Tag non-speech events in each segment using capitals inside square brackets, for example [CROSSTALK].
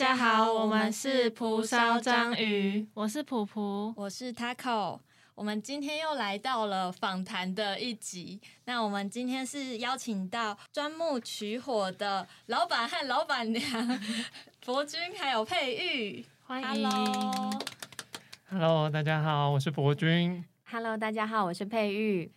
家好，我们是蒲烧章鱼，我是普普，我是 Taco。我们今天又来到了访谈的一集。那我们今天是邀请到钻木取火的老板和老板娘博君，还有佩玉。欢迎，Hello，大家好，我是博君。Hello，大家好，我是佩玉。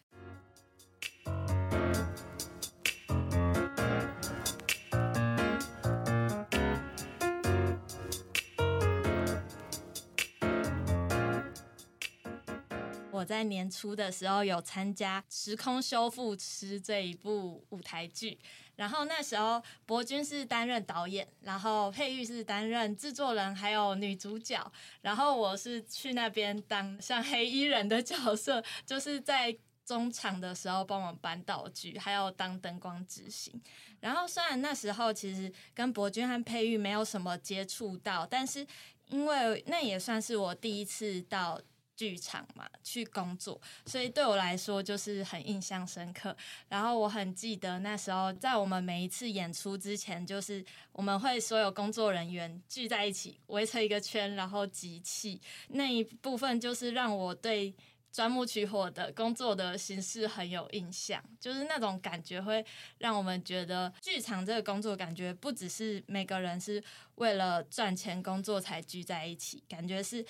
我在年初的时候有参加《时空修复师》这一部舞台剧，然后那时候博君是担任导演，然后佩玉是担任制作人，还有女主角，然后我是去那边当像黑衣人的角色，就是在中场的时候帮忙搬道具，还有当灯光执行。然后虽然那时候其实跟博君和佩玉没有什么接触到，但是因为那也算是我第一次到。剧场嘛，去工作，所以对我来说就是很印象深刻。然后我很记得那时候，在我们每一次演出之前，就是我们会所有工作人员聚在一起，围成一个圈，然后集气。那一部分就是让我对钻木取火的工作的形式很有印象，就是那种感觉会让我们觉得剧场这个工作感觉不只是每个人是为了赚钱工作才聚在一起，感觉是。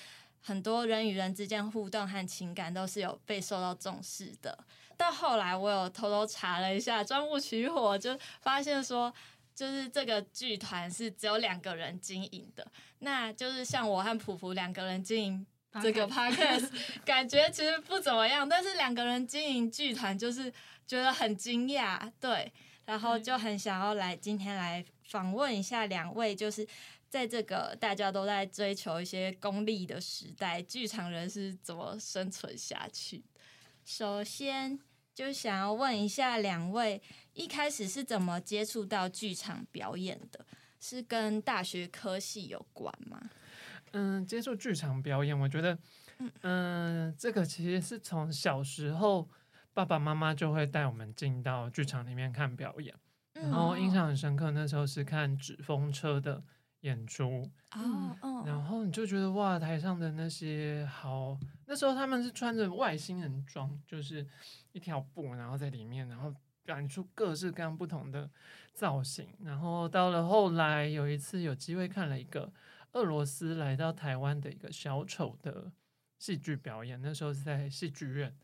很多人与人之间互动和情感都是有被受到重视的。到后来，我有偷偷查了一下《钻木取火》，就发现说，就是这个剧团是只有两个人经营的。那就是像我和普普两个人经营这个 podcast，[LAUGHS] 感觉其实不怎么样。但是两个人经营剧团，就是觉得很惊讶，对。然后就很想要来今天来访问一下两位，就是。在这个大家都在追求一些功利的时代，剧场人是怎么生存下去？首先，就想要问一下两位，一开始是怎么接触到剧场表演的？是跟大学科系有关吗？嗯，接触剧场表演，我觉得，嗯，这个其实是从小时候爸爸妈妈就会带我们进到剧场里面看表演，然后印象很深刻，那时候是看纸风车的。演出哦，然后你就觉得哇，台上的那些好，那时候他们是穿着外星人装，就是一条布，然后在里面，然后表演出各式各样不同的造型。然后到了后来，有一次有机会看了一个俄罗斯来到台湾的一个小丑的戏剧表演，那时候是在戏剧院，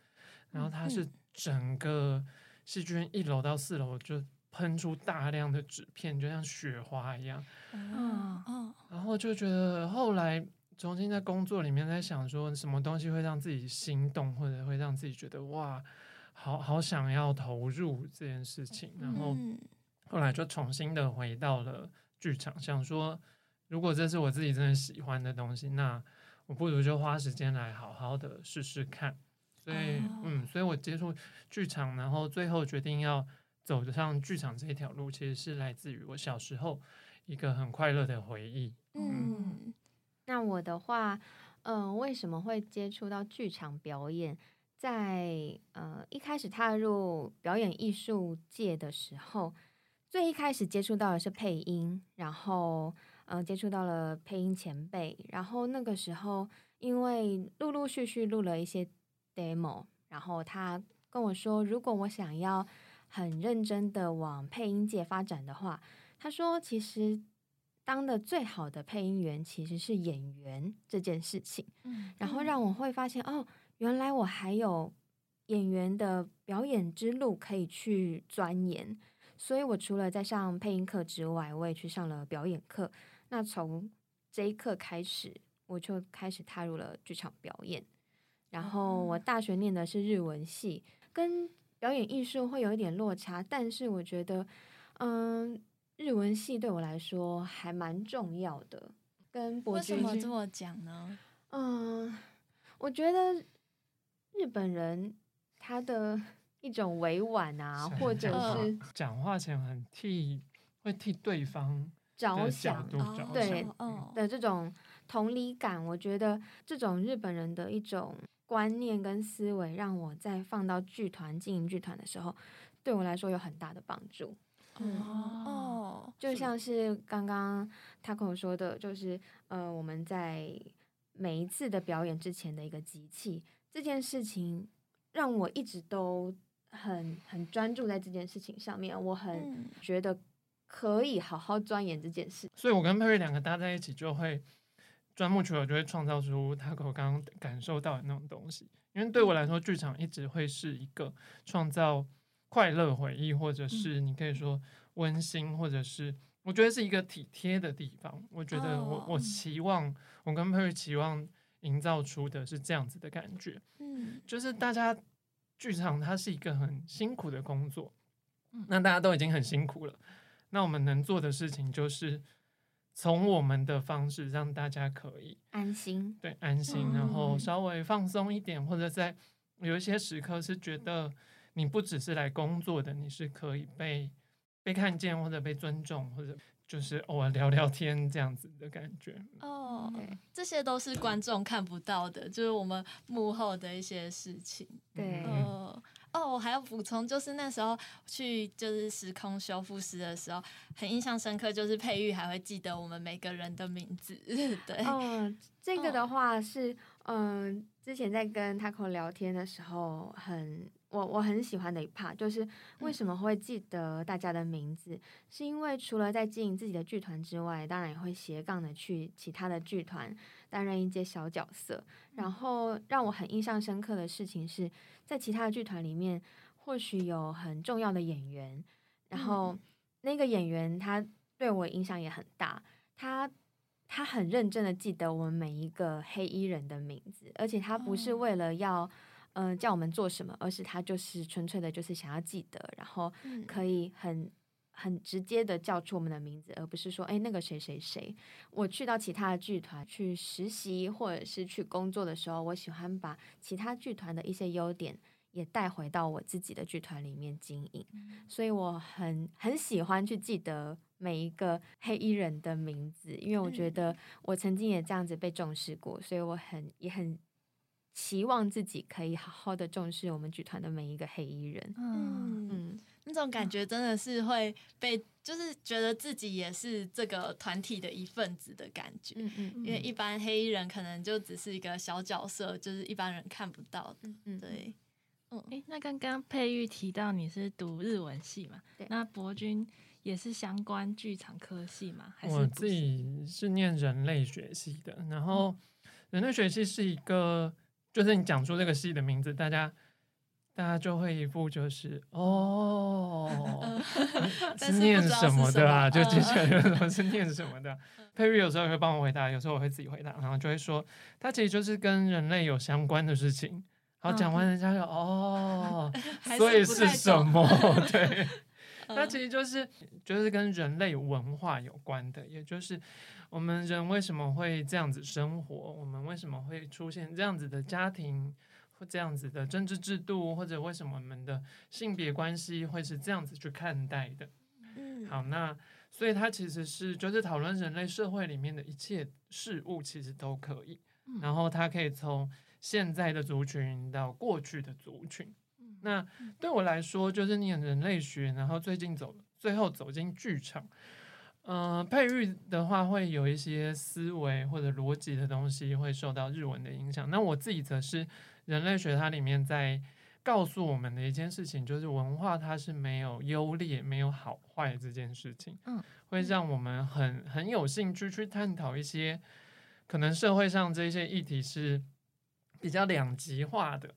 然后他是整个戏剧院一楼到四楼就。喷出大量的纸片，就像雪花一样。嗯嗯，然后就觉得后来重新在工作里面在想说，什么东西会让自己心动，或者会让自己觉得哇，好好想要投入这件事情。然后后来就重新的回到了剧场，想说如果这是我自己真的喜欢的东西，那我不如就花时间来好好的试试看。所以嗯，所以我接触剧场，然后最后决定要。走上剧场这一条路，其实是来自于我小时候一个很快乐的回忆。嗯，那我的话，嗯，为什么会接触到剧场表演？在呃一开始踏入表演艺术界的时候，最一开始接触到的是配音，然后呃接触到了配音前辈，然后那个时候因为陆陆续续录了一些 demo，然后他跟我说，如果我想要。很认真的往配音界发展的话，他说：“其实当的最好的配音员其实是演员这件事情。”嗯，然后让我会发现哦，原来我还有演员的表演之路可以去钻研。所以我除了在上配音课之外，我也去上了表演课。那从这一刻开始，我就开始踏入了剧场表演。然后我大学念的是日文系，跟表演艺术会有一点落差，但是我觉得，嗯，日文系对我来说还蛮重要的。跟为什么这么讲呢？嗯，我觉得日本人他的一种委婉啊，或者是讲话前很替会替对方着想，对的这种同理感，我觉得这种日本人的一种。观念跟思维让我在放到剧团经营剧团的时候，对我来说有很大的帮助。嗯哦，就像是刚刚他跟我说的，就是呃，我们在每一次的表演之前的一个集气，这件事情让我一直都很很专注在这件事情上面，我很嗯觉得可以好好钻研这件事。所以我跟佩瑞两个搭在一起，就会钻木取火，就会创造出他我刚刚感受到的那种东西。因为对我来说，剧场一直会是一个创造快乐回忆，或者是你可以说温馨，或者是我觉得是一个体贴的地方。我觉得我、哦。我期望我跟佩瑞期望营造出的是这样子的感觉，嗯。就是大家剧场它是一个很辛苦的工作，嗯。那大家都已经很辛苦了，那我们能做的事情就是从我们的方式让大家可以安心，对安心，然后嗯稍微放松一点，或者在有一些时刻是觉得你不只是来工作的，你是可以被被看见或者被尊重，或者就是偶尔聊聊天这样子的感觉。哦，这些都是观众看不到的，就是我们幕后的一些事情。对嗯哦哦，我还要补充，就是那时候去就是时空修复师的时候，很印象深刻，就是佩玉还会记得我们每个人的名字。[LAUGHS] 对，嗯，这个哦的话是，嗯、之前在跟 Taco 聊天的时候很，我我很喜欢的一 part，就是为什么会记得大家的名字，是因为除了在经营自己的剧团之外，当然也会斜杠的去其他的剧团担任一些小角色。然后让我很印象深刻的事情是在其他的剧团里面，或许有很重要的演员，然后那个演员他对我影响也很大，他他很认真的记得我们每一个黑衣人的名字，而且他不是哦为了要嗯、呃叫我们做什么，而是他就是纯粹的就是想要记得，然后嗯可以很。很直接的叫出我们的名字，而不是说，哎，那个谁谁谁。我去到其他的剧团去实习或者是去工作的时候，我喜欢把其他剧团的一些优点也带回到我自己的剧团里面经营。所以我很很喜欢去记得每一个黑衣人的名字，因为我觉嗯得我曾经也这样子被重视过，所以我很也很期望自己可以好好的重视我们剧团的每一个黑衣人。嗯，嗯，嗯，那种感觉真的是会被，就是觉得自己也是这个团体的一份子的感觉。嗯嗯因为一般黑衣人可能就只是一个小角色，就是一般人看不到的。嗯嗯，对，诶，那刚刚佩玉提到你是读日文系嘛对？那博君也是相关剧场科系嘛？还是我自己是念人类学系的，然后人类学系是一个，就是你讲出这个系的名字，大家大家就会一步就是哦，[LAUGHS] 是是念什么的啊？就接下来说是念什么的。[LAUGHS] 佩玉有时候也会帮我回答，有时候我会自己回答，然后就会说，它其实就是跟人类有相关的事情。然后讲完，人家就哦，[LAUGHS] 所以是什么？对。它嗯其实就是就是跟人类文化有关的，也就是我们人为什么会这样子生活，我们为什么会出现这样子的家庭或这样子的政治制度，或者为什么我们的性别关系会是这样子去看待的。嗯好，那所以它其实是就是讨论人类社会里面的一切事物，其实都可以。嗯然后它可以从现在的族群到过去的族群。那对我来说，就是念人类学，然后最近走最后走进剧场。呃，佩玉的话会有一些思维或者逻辑的东西会受到日文的影响。那我自己则是人类学，它里面在告诉我们的一件事情，就是文化它是没有优劣、没有好坏这件事情。嗯，会让我们很很有兴趣去探讨一些可能社会上这些议题是比较两极化的。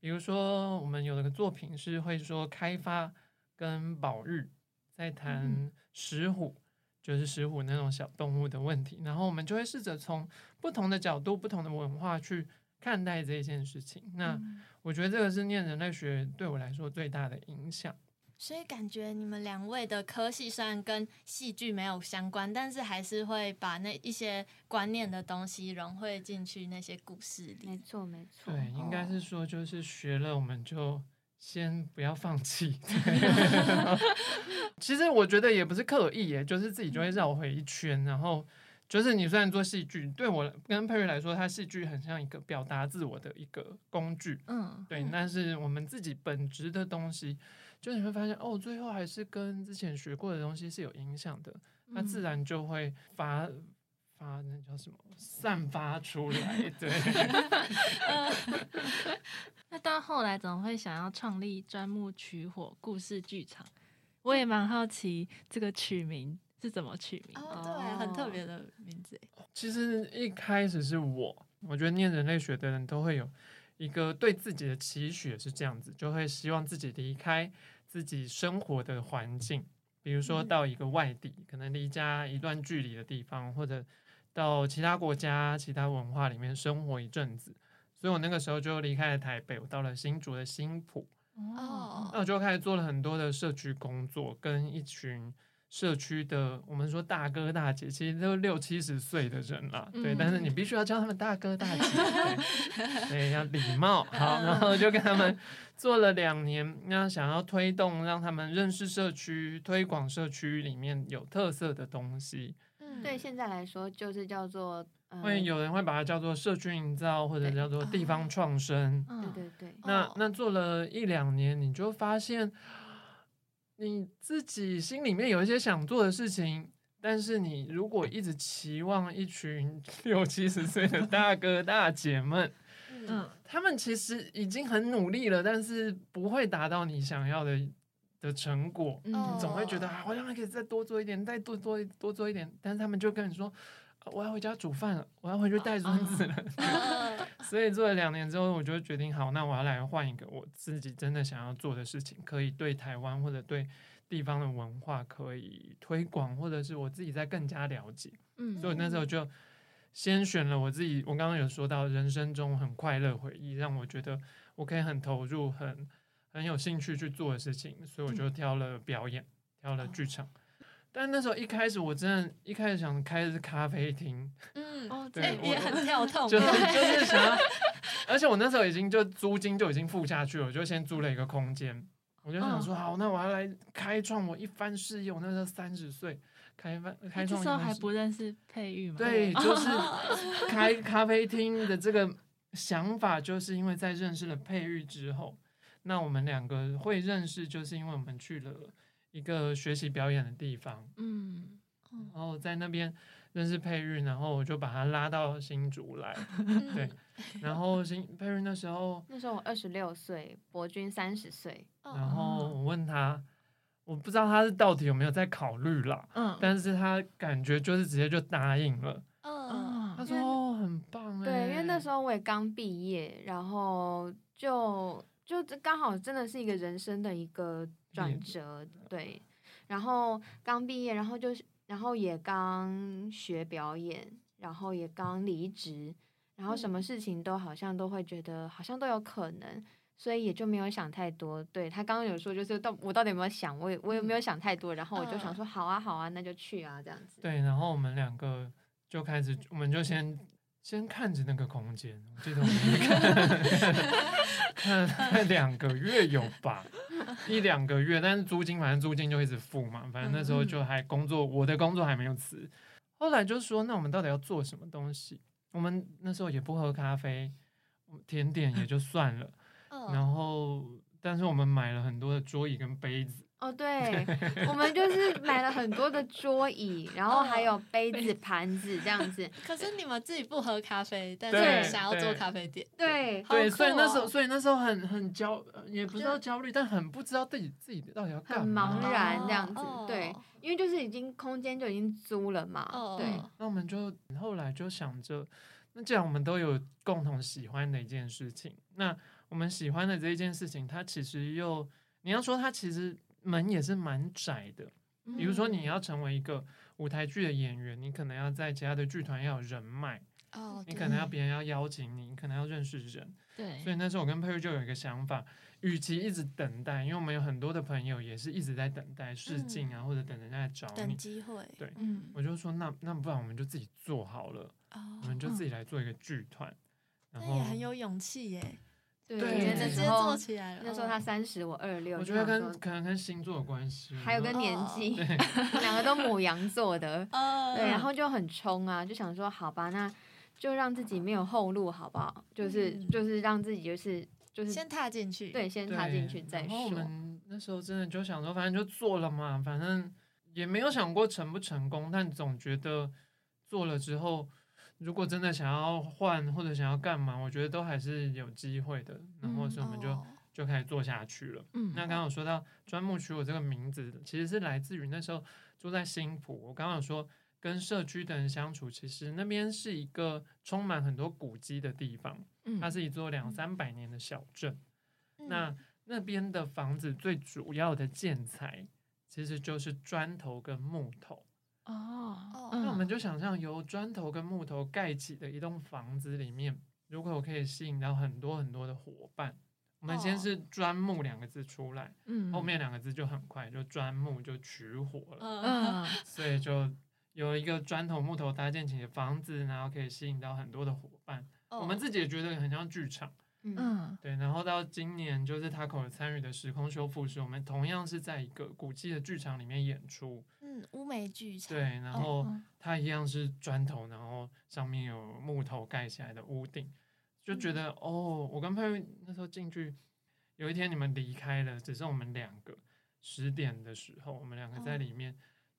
比如说，我们有的作品是会说开发跟保育，在谈石虎，就是石虎那种小动物的问题，然后我们就会试着从不同的角度、不同的文化去看待这件事情。那我觉得这个是念人类学对我来说最大的影响。所以感觉你们两位的科系虽然跟戏剧没有相关，但是还是会把那一些观念的东西融汇进去那些故事里。没错没错，对，应该哦是说就是学了，我们就先不要放弃。对。[LAUGHS] 其实我觉得也不是刻意耶，就是自己就会绕回一圈，然后就是你虽然做戏剧，对我跟佩瑞来说，它戏剧很像一个表达自我的一个工具，嗯对，嗯。但是我们自己本质的东西，就你会发现哦，最后还是跟之前学过的东西是有影响的，那自嗯然就会发发那叫什么散发出来，[LAUGHS] 对。[LAUGHS] 那到后来怎么会想要创立钻木取火故事剧场？我也蛮好奇这个取名是怎么取名。哦，对，很特别的名字。其实一开始是我，我觉得念人类学的人都会有一个对自己的期许是这样子，就会希望自己离开自己生活的环境，比如说嗯到一个外地，可能离家一段距离的地方，或者到其他国家、其他文化里面生活一阵子。所以我那个时候就离开了台北，我到了新竹的新浦，哦那我就开始做了很多的社区工作，跟一群社区的我们说大哥大姐，其实都六七十岁的人了，对，嗯但是你。必须要叫他们大哥大姐，[LAUGHS] 对，对，要礼貌，好，然后就跟他们做了两年，那想要推动让他们认识社区，推广社区里面有特色的东西，嗯。对现在来说就是叫做呃，会有人会把它叫做社区营造，或者叫做地方哦创生，嗯对对对，那哦。那做了一两年，你就发现你自己心里面有一些想做的事情，但是你如果一直期望一群 [LAUGHS] 六七十岁的大哥大姐们，嗯。他们其实已经很努力了，但是不会达到你想要的的成果。嗯总会觉得啊，好像还可以再多做一点，再多做多做一点，但是他们就跟你说，啊我要回家煮饭了，我要回去带孙子了。[LAUGHS] 哦 [LAUGHS] 所以做了两年之后，我就决定好，那我要来换一个我自己真的想要做的事情，可以对台湾或者对地方的文化可以推广，或者是我自己在更加了解。嗯所以那时候就先选了我自己，我刚刚有说到人生中很快乐回忆，让我觉得我可以很投入、很很有兴趣去做的事情，所以我就挑了表演，挑了剧场。但那时候一开始，我真的一开始想开的是咖啡厅，嗯，哦，对也很跳痛，就是就是想要，[LAUGHS] 而且我那时候已经就租金就已经付下去了，我就先租了一个空间，我就想说好，那我要来开创我一番事业。我那时候三十岁，开番开创那时候还不认识佩玉吗？对，[LAUGHS] 就是开咖啡厅的这个想法，就是因为在认识了佩玉之后，那我们两个会认识，就是因为我们去了一个学习表演的地方，嗯，然后在那边认识佩玉，然后我就把他拉到新竹来，嗯。对，[LAUGHS] 然后新佩玉那时候，那时候我二十六岁，博君三十岁，哦然后我问他，我不知道他是到底有没有在考虑啦，嗯，但是他感觉就是直接就答应了，嗯，他说哦很棒哎，对，因为那时候我也刚毕业，然后就就这刚好真的是一个人生的一个转折，对。然后刚毕业，然后就是，然后也刚学表演，然后也刚离职，然后什么事情都好像都会觉得好像都有可能，所以也就没有想太多。对他刚刚有说，就是到我到底有没有想，我也我也没有想太多，然后我就想说，好啊好啊，那就去啊这样子。对，然后我们两个就开始，我们就先先看着那个空间，[LAUGHS] 我记得我们看看看两个月有吧，[LAUGHS] 一两个月，但是租金反正租金就一直付嘛，反正那时候就还工作，我的工作还没有辞。后来就说，那我们到底要做什么东西？我们那时候也不喝咖啡，甜点也就算了，嗯然后但是我们买了很多的桌椅跟杯子，哦，对，我们就是买了很多的桌椅，然后还有杯子、盘子这样子。可是你们自己不喝咖啡，但对是想要做咖啡店，对，对，好所以那时候，所以那时候很很焦，呃也不知道焦虑，但很不知道自己自己到底要干很嘛。茫然这样子哦对因为就是已经空间就已经租了嘛。哦对，那我们就后来就想着，那既然我们都有共同喜欢的一件事情，那我们喜欢的这一件事情，它其实又你要说它其实门也是蛮窄的。比如说你要成为一个舞台剧的演员，你可能要在其他的剧团要有人脉，哦，你可能要别人要邀请你，你可能要认识人。对，所以那时候我跟佩玉就有一个想法，与其一直等待，因为我们有很多的朋友也是一直在等待试镜啊，或者等人家来找你。机会，对嗯，我就说那那不然我们就自己做好了，哦我们就自己来做一个剧团，然那后也很有勇气耶，对，那直接时候做起来了。那时候他哦三十，我二六，我觉得跟可能跟星座有关系，还有跟年纪，哦 [LAUGHS] 两个都母羊座的，哦，对，然后就很冲啊，就想说好吧，那就让自己没有后路，好不好？就是嗯就是让自己就是就是先踏进去，对，先踏进去再说。们那时候真的就想说，反正就做了嘛，反正也没有想过成不成功，但总觉得做了之后，如果真的想要换或者想要干嘛，我觉得都还是有机会的。然后所以我们就、哦就开始做下去了。嗯那刚刚有说到专木取我这个名字，其实是来自于那时候住在新浦。我刚刚有说跟社区的人相处，其实那边是一个充满很多古迹的地方，嗯它是一座两三百年的小镇。嗯那那边的房子最主要的建材其实就是砖头跟木头。哦哦，那我们嗯。就想象由砖头跟木头盖起的一栋房子里面，如果我可以吸引到很多很多的伙伴，我们先哦。是砖木两个字出来，嗯。后面两个字就很快就砖木就取火了，嗯。嗯。所以就有一个砖头木头搭建起的房子，然后可以吸引到很多的伙伴。我们哦自己也觉得很像剧场。嗯。嗯。对，然后到今年就是 Taco 参与的时空修复师，我们同样是在一个古迹的剧场里面演出。嗯，乌梅剧场，对，然后嗯它一样是砖头，然后上面有木头盖起来的屋顶，就觉得、哦，我跟佩玉那时候进去，有一天你们离开了，只剩我们两个。十点的时候，我们两个在哦。里面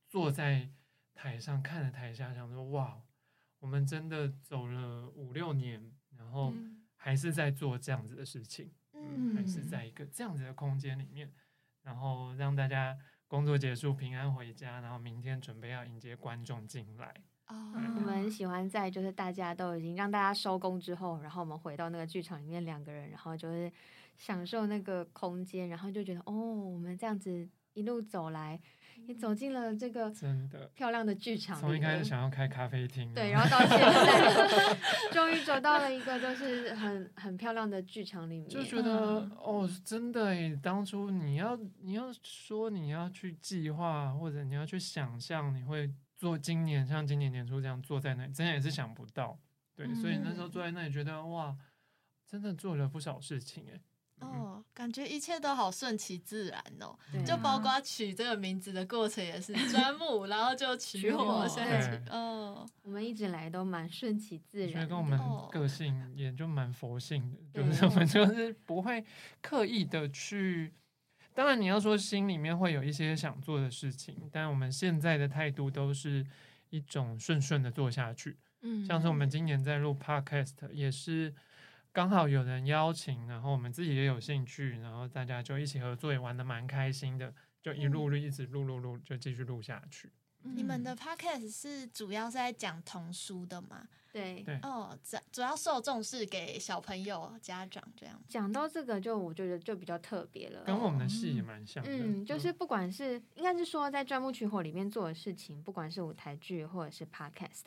坐在台上看着台下，想说哇，我们真的走了五六年，然后嗯还是在做这样子的事情。嗯，还是嗯在一个这样子的空间里面，然后让大家工作结束平安回家，然后明天准备要迎接观众进来。哦，我们喜欢在就是大家都已经让大家收工之后，然后我们回到那个剧场里面两个人，然后就是享受那个空间，然后就觉得哦，我们这样子一路走来，也走进了这个真的，漂亮的剧场从一开始想要开咖啡厅，对，然后到现 [LAUGHS] 在终于走到了一个就是很很漂亮的剧场里面，就觉得、嗯哦，真的诶，当初你要你要说你要去计划，或者你要去想象你会做今年像今年年初这样坐在那里，真的也是想不到。对，所以那时候嗯坐在那里觉得哇，真的做了不少事情诶。嗯，哦，感觉一切都好顺其自然哦，对就包括取这个名字的过程也是 [LAUGHS] 钻木，然后就取取火对。去，哦，我们一直来都蛮顺其自我觉得然，跟我们哦个性也就蛮佛性的，对。就是我们就是不会刻意的去。当然，你要说心里面会有一些想做的事情，但我们现在的态度都是一种顺顺的做下去。嗯。像是我们今年在录 podcast，也是刚好有人邀请，然后我们自己也有兴趣，然后大家就一起合作，也玩的蛮开心的，就一路就一直录录录，就继续录下去。你们的 podcast 是主要是在讲童书的吗？对对哦，主主要受众是给小朋友、家长这样。讲到这个，就我觉得就比较特别了。跟我们的戏也蛮像的。嗯，就是不管是应该是说在钻木取火里面做的事情，不管是舞台剧或者是 podcast，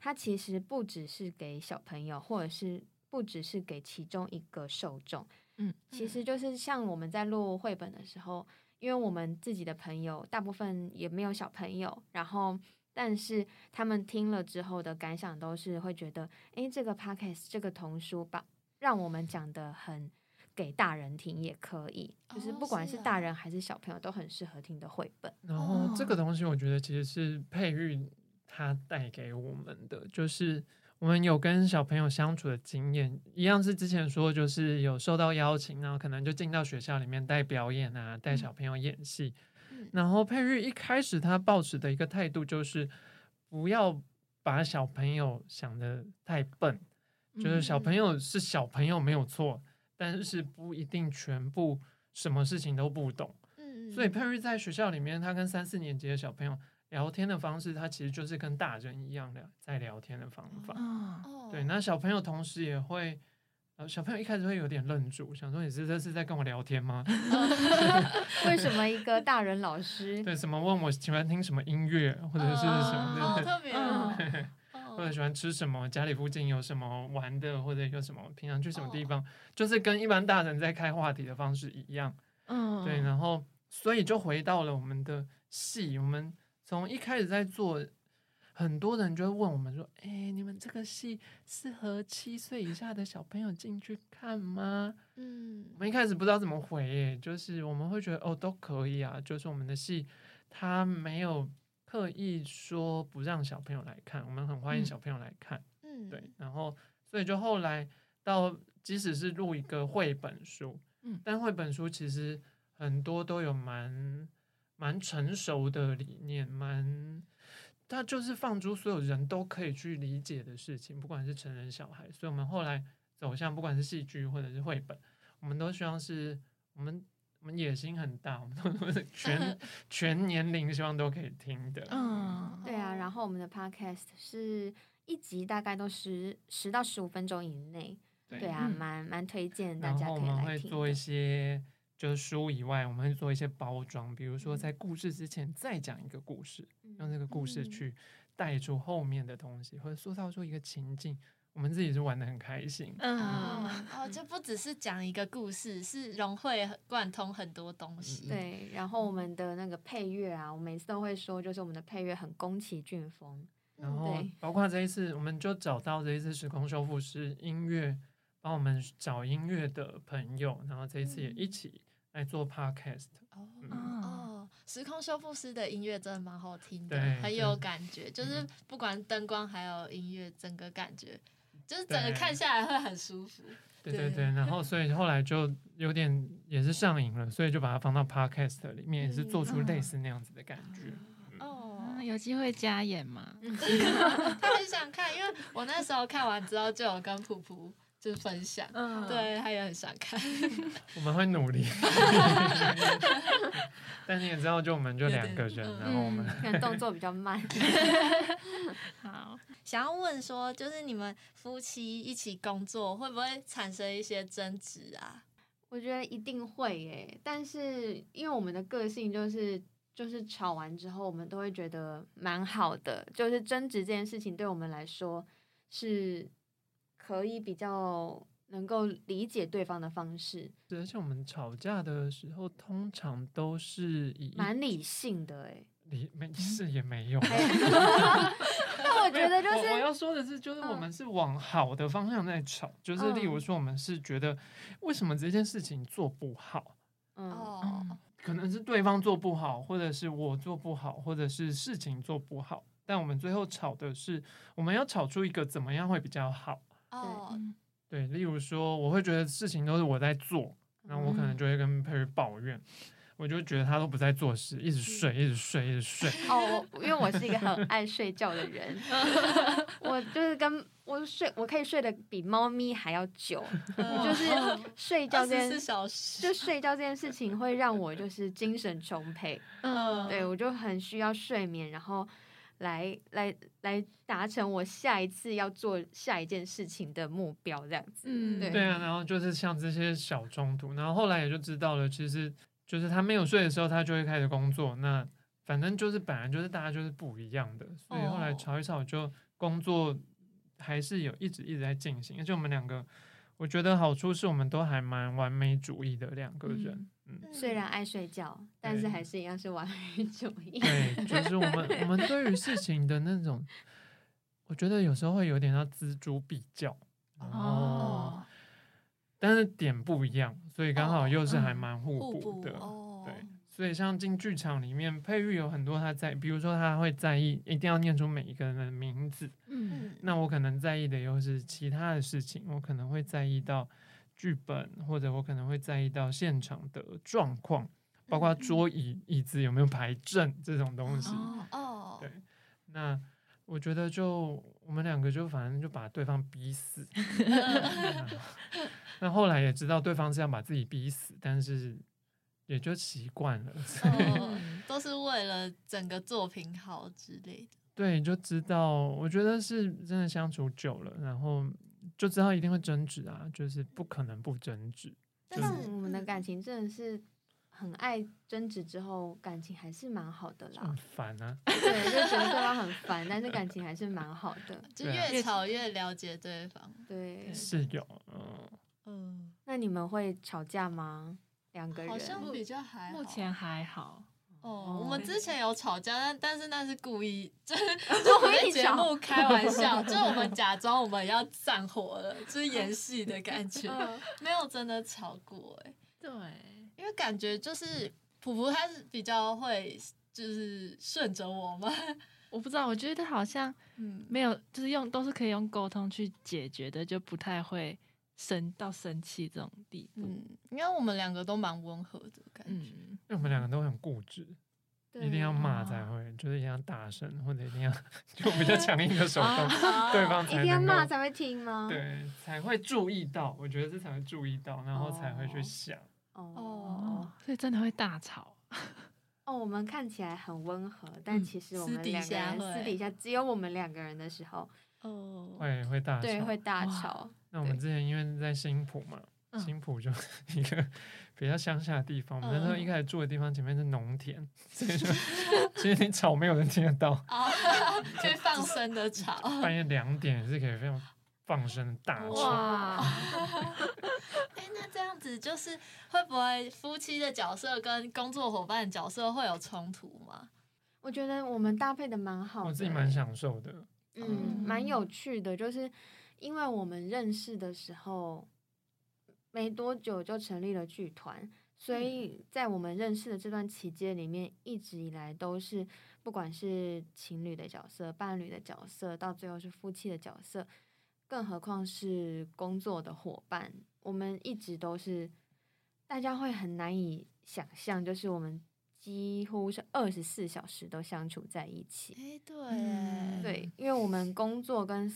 它其实不只是给小朋友，或者是不只是给其中一个受众。嗯，其实就是像我们在录绘本的时候，因为我们自己的朋友大部分也没有小朋友，然后但是他们听了之后的感想都是会觉得，诶，这个 podcast 这个童书吧让我们讲的很给大人听也可以，就是哦不管是大人还是小朋友都很适合听的绘本。然后这哦个东西，我觉得其实是佩玉它带给我们的，就是我们有跟小朋友相处的经验，一样是之前说，就是有受到邀请，然后可能就进到学校里面带表演啊，带小朋友演戏。嗯然后佩玉一开始他抱持的一个态度就是，不要把小朋友想的太笨，就是小朋友是小朋友没有错，但是不一定全部什么事情都不懂。嗯，所以佩瑞在学校里面，他跟三四年级的小朋友聊天的方式，它其实就是跟大人一样的在聊天的方法。哦，哦，对，那小朋友同时也会，呃，小朋友一开始会有点愣住，想说你是这是在跟我聊天吗？[LAUGHS] 为什么一个大人老师 [LAUGHS] 对，什么问我喜欢听什么音乐，或者是什哦么的，好特别 [LAUGHS] 哦，或者喜欢吃什么，家里附近有什么玩的，或者有什么平常去什么地哦方，就是跟一般大人在开话题的方式一样。嗯，对，然后所以就回到了我们的戏，我们从一开始在做，很多人就会问我们说：“哎，你们这个戏适合七岁以下的小朋友进去看吗？”嗯我们一开始不知道怎么回，耶，就是我们会觉得哦都可以啊，就是我们的戏它没有刻意说不让小朋友来看，我们很欢迎嗯小朋友来看。嗯，对，然后所以就后来到即使是录一个绘本书，嗯但绘本书其实很多都有蛮蛮成熟的理念，蛮它就是放诸所有人都可以去理解的事情，不管是成人小孩。所以我们后来走向不管是戏剧或者是绘本，我们都希望是我们我们野心很大，我们都是全 [LAUGHS] 全年龄希望都可以听的。嗯，对啊，然后我们的 podcast 是一集大概都十十到十五分钟以内，对啊，嗯蛮蛮推荐大然家后我们会可以来做一。些，就是书以外，我们会做一些包装，比如说嗯在故事之前再讲一个故事，用嗯这个故事嗯去带出后面的东西，或者塑造出一个情境，我们自己是玩的很开心。嗯，哦哦，就不只是讲一个故事，是融会贯通很多东西。对，然后我们的那个配乐啊，我每次都会说，就是我们的配乐很宫崎骏风。然后包括这一次，我们就找到这一次时空修复师音乐，帮我们找音乐的朋友，然后这一次也一起来做 podcast。哦嗯哦，时空修复师的音乐真的蛮好听的，很有感觉，就是嗯不管灯光还有音乐，整个感觉就是整个看下来会很舒服。对对对对，然后所以后来就有点也是上瘾了，所以就把它放到 podcast 里面，也是做出类似那样子的感觉。哦嗯，有机会加演吗？[LAUGHS] 他很想看，因为我那时候看完之后就有跟普普就是分享，嗯，对他也很想看。[LAUGHS] 我们会努力，[LAUGHS] 但你也知道，就我们就两个人，嗯然后我们嗯，可能动作比较慢。[LAUGHS] 好，想要问说，就是你们夫妻一起工作，会不会产生一些争执啊？我觉得一定会耶，但是因为我们的个性就是就是吵完之后，我们都会觉得蛮好的，就是争执这件事情对我们来说是可以比较能够理解对方的方式，而且我们吵架的时候，通常都是以蛮理性的哎。理没事也没有。[LAUGHS] 但我觉得就是我要说的是，就是我嗯们是往好的方向在吵，就是例如嗯说，我们是觉得为什么这件事情做不好，嗯哦，可能是对方做不好，或者是我做不好，或者是事情做不好，但我们最后吵的是，我们要吵出一个怎么样会比较好。哦，嗯。对，例如说，我会觉得事情都是我在做，然后我可能嗯。就会跟佩瑞抱怨，我就觉得他都不在做事，一直睡，一直睡，一直睡。哦，我因为我是一个很爱睡觉的人，[LAUGHS] 我就是跟我睡，我可以睡得比猫咪还要久，[LAUGHS] 就是 [LAUGHS] 睡觉这件，小时，就睡觉这件事情会让我就是精神充沛，嗯，对我就很需要睡眠，然后来来来达成我下一次要做下一件事情的目标，这样子。嗯对对啊，然后就是像这些小冲突，然后后来也就知道了，其实就是他没有睡的时候，他就会开始工作。那反正就是本来就是大家就是不一样的，所以后来哦吵一吵，就工作还是有一直一直在进行。而且我们两个，我觉得好处是我们都还蛮完美主义的两个人。嗯，虽然爱睡觉，但是还是一样是完美主义。对，就是我们我们对于事情的那种，我觉得有时候会有点要锱铢必较。哦，但是点不一样，所以刚好又是还嗯蛮互互补补的。哦，对，所以像进剧场里面，佩玉有很多他在，比如说他会在意一定要念出每一个人的名字，嗯嗯，那我可能在意的又是其他的事情，我可能会在意到剧本，或者我可能会在意到现场的状况，包括桌椅椅子有没有排正这种东西。哦，哦，对那我觉得就我们两个就反正就把对方逼死。[LAUGHS] 那后来也知道对方是要把自己逼死，但是也就习惯了，所以哦，都是为了整个作品好之类的。对，就知道。我觉得是真的相处久了，然后就知道一定会争执啊，就是不可能不争执。但但是我们的嗯感情真的是很爱争执之后，感情还是蛮好的啦很。烦啊，对，就觉得对方很烦，但是感情还是蛮好的。就越吵越了解对方。对，是有，嗯，嗯，那你们会吵架吗？两个人？好像比较还好目前还好，哦，我们哦之前有吵架，但但是那是故意，就是就我们节目。开玩笑，就是我们 [LAUGHS] 假装我们要散伙了，就是演戏的感觉，嗯。[LAUGHS] 没有真的吵过哎、对，因为感觉就是普普他是比较会就是顺着我嘛，[LAUGHS] 我不知道，我觉得好像嗯，没有，就是用都是可以用沟通去解决的，就不太会生到生气这种地步。嗯，因为我们两个都蛮温和的感觉。嗯，因为我们两个都很固执，一定要骂才哦会，就是一定要大声，或者一定要就比较 [LAUGHS] 强硬的手动，啊对方一定要才能骂才会听吗？，对才会注意到。我觉得这才会注意到，然后才会去哦想。哦哦，所以真的会大吵。哦，我们看起来很温和，但嗯其实我私底们两个私底下只有我们两个人的时候，哦，会会大吵对会大吵。那我们之前因为在新浦嘛，嗯新浦就 [LAUGHS] 一个比较乡下的地方，我们那时候嗯一开始住的地方前面是农田，[LAUGHS] 所以说其实你吵没有人听得到，哦，可以放声的吵。[LAUGHS] 半夜两点也是可以非常放声大吵。哇，哎、那这样子就是会不会夫妻的角色跟工作伙伴的角色会有冲突吗？我觉得我们搭配的蛮好的，我自己蛮享受的，嗯，蛮嗯有趣的，就是因为我们认识的时候没多久就成立了剧团，所以在我们认识的这段期间里面，一直以来都是不管是情侣的角色、伴侣的角色，到最后是夫妻的角色，更何况是工作的伙伴，我们一直都是大家会很难以想象，就是我们几乎是二十四小时都相处在一起。哎、对嗯。对，因为我们工作跟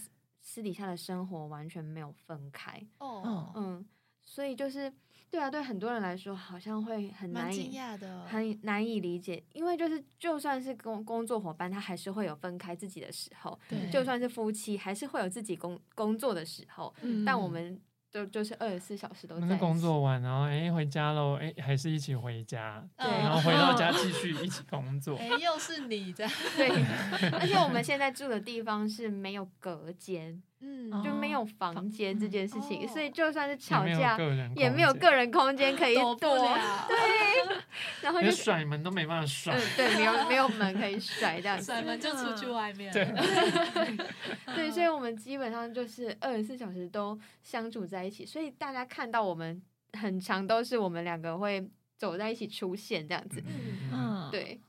私私底下的生活完全没有分开，哦，嗯，所以就是对啊，对很多人来说好像会很难以讶的。很难以理解，因为就是就算是工工作伙伴，他还是会有分开自己的时候，对，就算是夫妻，还是会有自己工工作的时候，嗯。但我们就就是二十四小时都在一起。作完，然后哎、回家喽，哎、还是一起回家，对。然后回到家继续一起工作。哎、。又是你这样，对，而且我们现在住的地方是没有隔间，嗯就没有房间这件事情，所以就算是吵架，也没有个。人空间可以躲不躲，了，[LAUGHS] 然后就连甩门都没办法甩嗯，，对，没有没有门可以甩这样子，[LAUGHS] 甩门就出去外面。[LAUGHS] 对对，所以我们基本上就是二十四小时都相处在一起，所以大家看到我们很长都是我们两个会走在一起出现这样子，嗯嗯，对，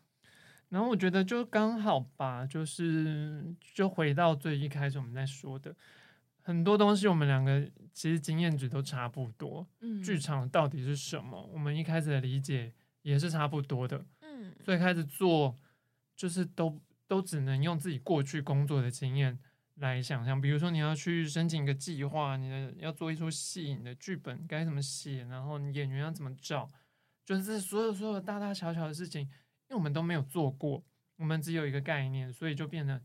然后我觉得就刚好吧，就是就回到最一开始我们在说的，很多东西我们两个其实经验值都差不多。嗯剧场到底是什么？我们一开始的理解也是差不多的，嗯所以开始做就是都都只能用自己过去工作的经验来想象。比如说你要去申请一个计划，你的要做一出戏，你的剧本该怎么写，然后你演员要怎么找，就是所有所有大大小小的事情，因为我们都没有做过，我们只有一个概念，所以就变得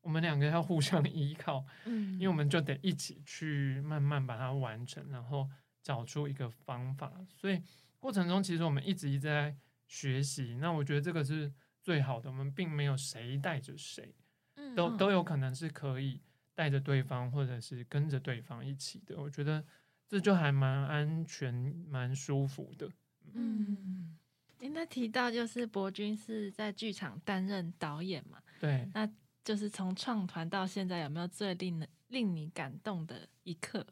我们两个要互相依靠，[LAUGHS] 嗯，因为我们就得一起去慢慢把它完成，然后找出一个方法。所以过程中，其实我们一直一直在学习。那我觉得这个是最好的，我们并没有谁带着谁，嗯都都有可能是可以带着对方，或者是跟着对方一起的。我觉得这就还蛮安全、蛮舒服的。嗯，您在提到就是博君是在剧场担任导演嘛，对，那就是从创团到现在，有没有最令人令你感动的一刻？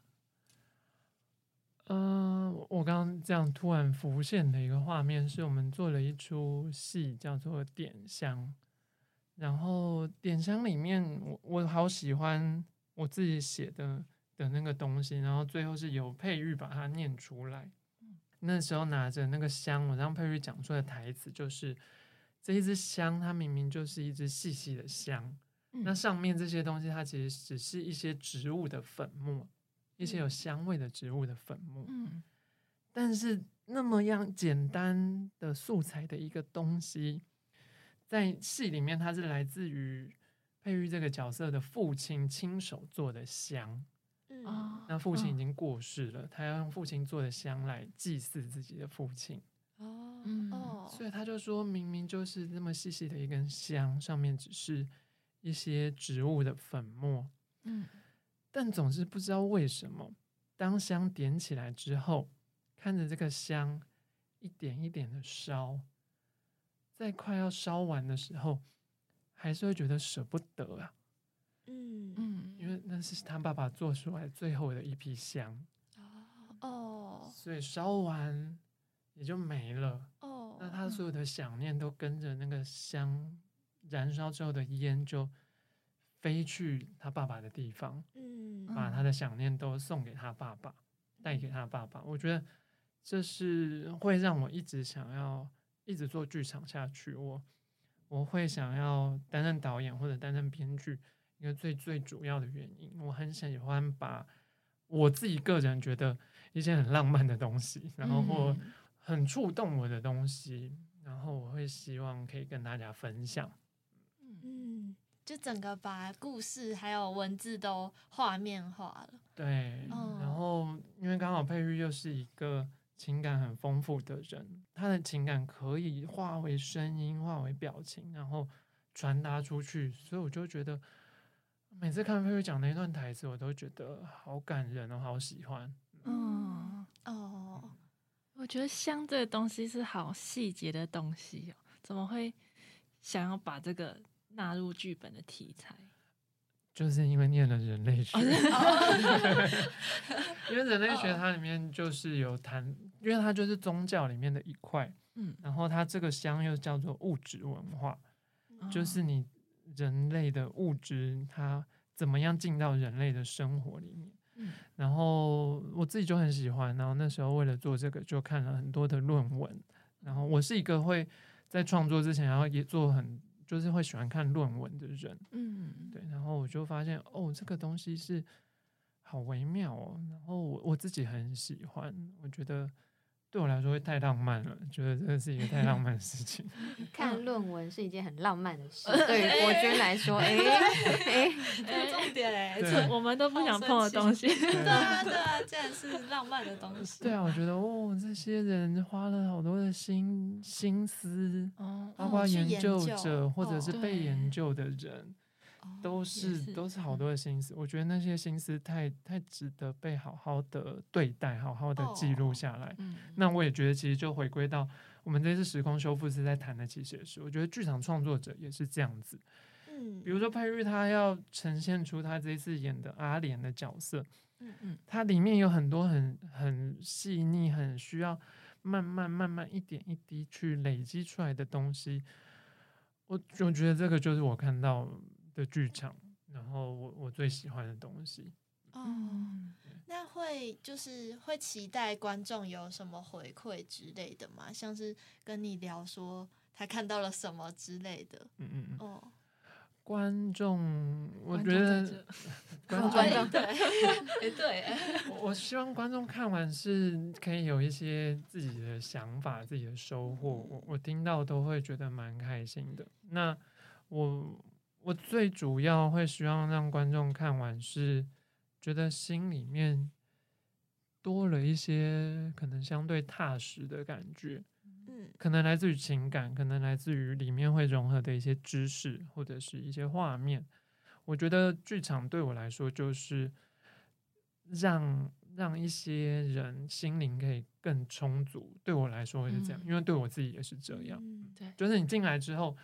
嗯、我我刚刚这样突然浮现的一个画面，是我们做了一出戏，叫做《点香》。然后《点香》里面，我我好喜欢我自己写的的那个东西，然后最后是由佩玉把它念出来。那时候拿着那个香，我让佩玉讲出的台词就是：这一支香，它明明就是一支细细的香，那嗯上面这些东西，它其实只是一些植物的粉末，一些有香味的植物的粉末。嗯但是那么样简单的素材的一个东西，在戏里面它是来自于佩玉这个角色的父亲亲手做的香。那父亲已嗯。经过世了，他要用父亲做的香来祭祀自己的父亲，哦嗯。哦，所以他就说明明就是那么细细的一根香，上面只是一些植物的粉末，嗯。但总是不知道为什么，当香点起来之后，看着这个香一点一点的烧，在快要烧完的时候，还是会觉得舍不得啊，嗯嗯，因为那是他爸爸做出来最后的一批香，哦所以烧完也就没了。哦，那他所有的想念都跟着那个香燃烧之后的烟就飞去他爸爸的地方，嗯把他的想念都送给他爸爸。带给他爸爸。我觉得这是会让我一直想要一直做剧场下去。我我会想要担任导演或者担任编剧，一个最最主要的原因，我很喜欢把我自己个人觉得一些很浪漫的东西，然后或嗯很触动我的东西，然后我会希望可以跟大家分享。嗯，就整个把故事还有文字都画面化了。对，哦然后因为刚好佩玉又是一个情感很丰富的人，他的情感可以化为声音、化为表情，然后传达出去，所以我就觉得每次看佩玉讲那一段台词，我都觉得好感人哦，好喜欢。嗯，哦，我觉得香这个东西是好细节的东西哦，怎么会想要把这个纳入剧本的题材？就是因为念了人类学，[LAUGHS] 哦。[LAUGHS] 因为人类学它里面就是有谈，因为它就是宗教里面的一块，嗯，然后它这个香又叫做物质文化，哦。就是你人类的物质它怎么样进到人类的生活里面。嗯然后我自己就很喜欢，然后那时候为了做这个，就看了很多的论文。然后我是一个会在创作之前，然后也做很就是会喜欢看论文的人。嗯，对，然后我就发现哦，这个东西是好微妙哦，然后我我自己很喜欢，我觉得对我来说会太浪漫了，觉得这是一个太浪漫的事情。[LAUGHS] 看论文是一件很浪漫的事，对于国军来说，哎 [LAUGHS] 哎，这重点哎，我们都不想碰的东西。[LAUGHS] 对啊对啊，竟然是浪漫的东西。对啊，我觉得哦，这些人花了好多的心心思，哦，包括研究者或者是哦被研究的人，都是是都是好多的心思。我觉得那些心思太太值得被好好的对待，好好的记录哦下来。嗯，那我也觉得，其实就回归到我们这次时空修复是在谈的，其实也是，我觉得剧场创作者也是这样子。嗯比如说佩玉，他要呈现出他这一次演的阿莲的角色，嗯嗯它里面有很多很很细腻、很需要慢慢慢慢一点一滴去累积出来的东西。我我觉得这个就是我看到的剧场，然后我我最喜欢的东西。哦，嗯那会就是会期待观众有什么回馈之类的吗？像是跟你聊说他看到了什么之类的。嗯嗯嗯，哦，观众，我觉得观众观众 [LAUGHS] 对，[LAUGHS] 哎对，我我希望观众看完是可以有一些自己的想法、自己的收获。我我听到都会觉得蛮开心的。那我我最主要会希望让观众看完是觉得心里面多了一些可能相对踏实的感觉，嗯可能来自于情感，可能来自于里面会融合的一些知识或者是一些画面。我觉得剧场对我来说就是让让一些人心灵可以更充足。对我来说会是这样，嗯因为对我自己也是这样。嗯对，就是你进来之后，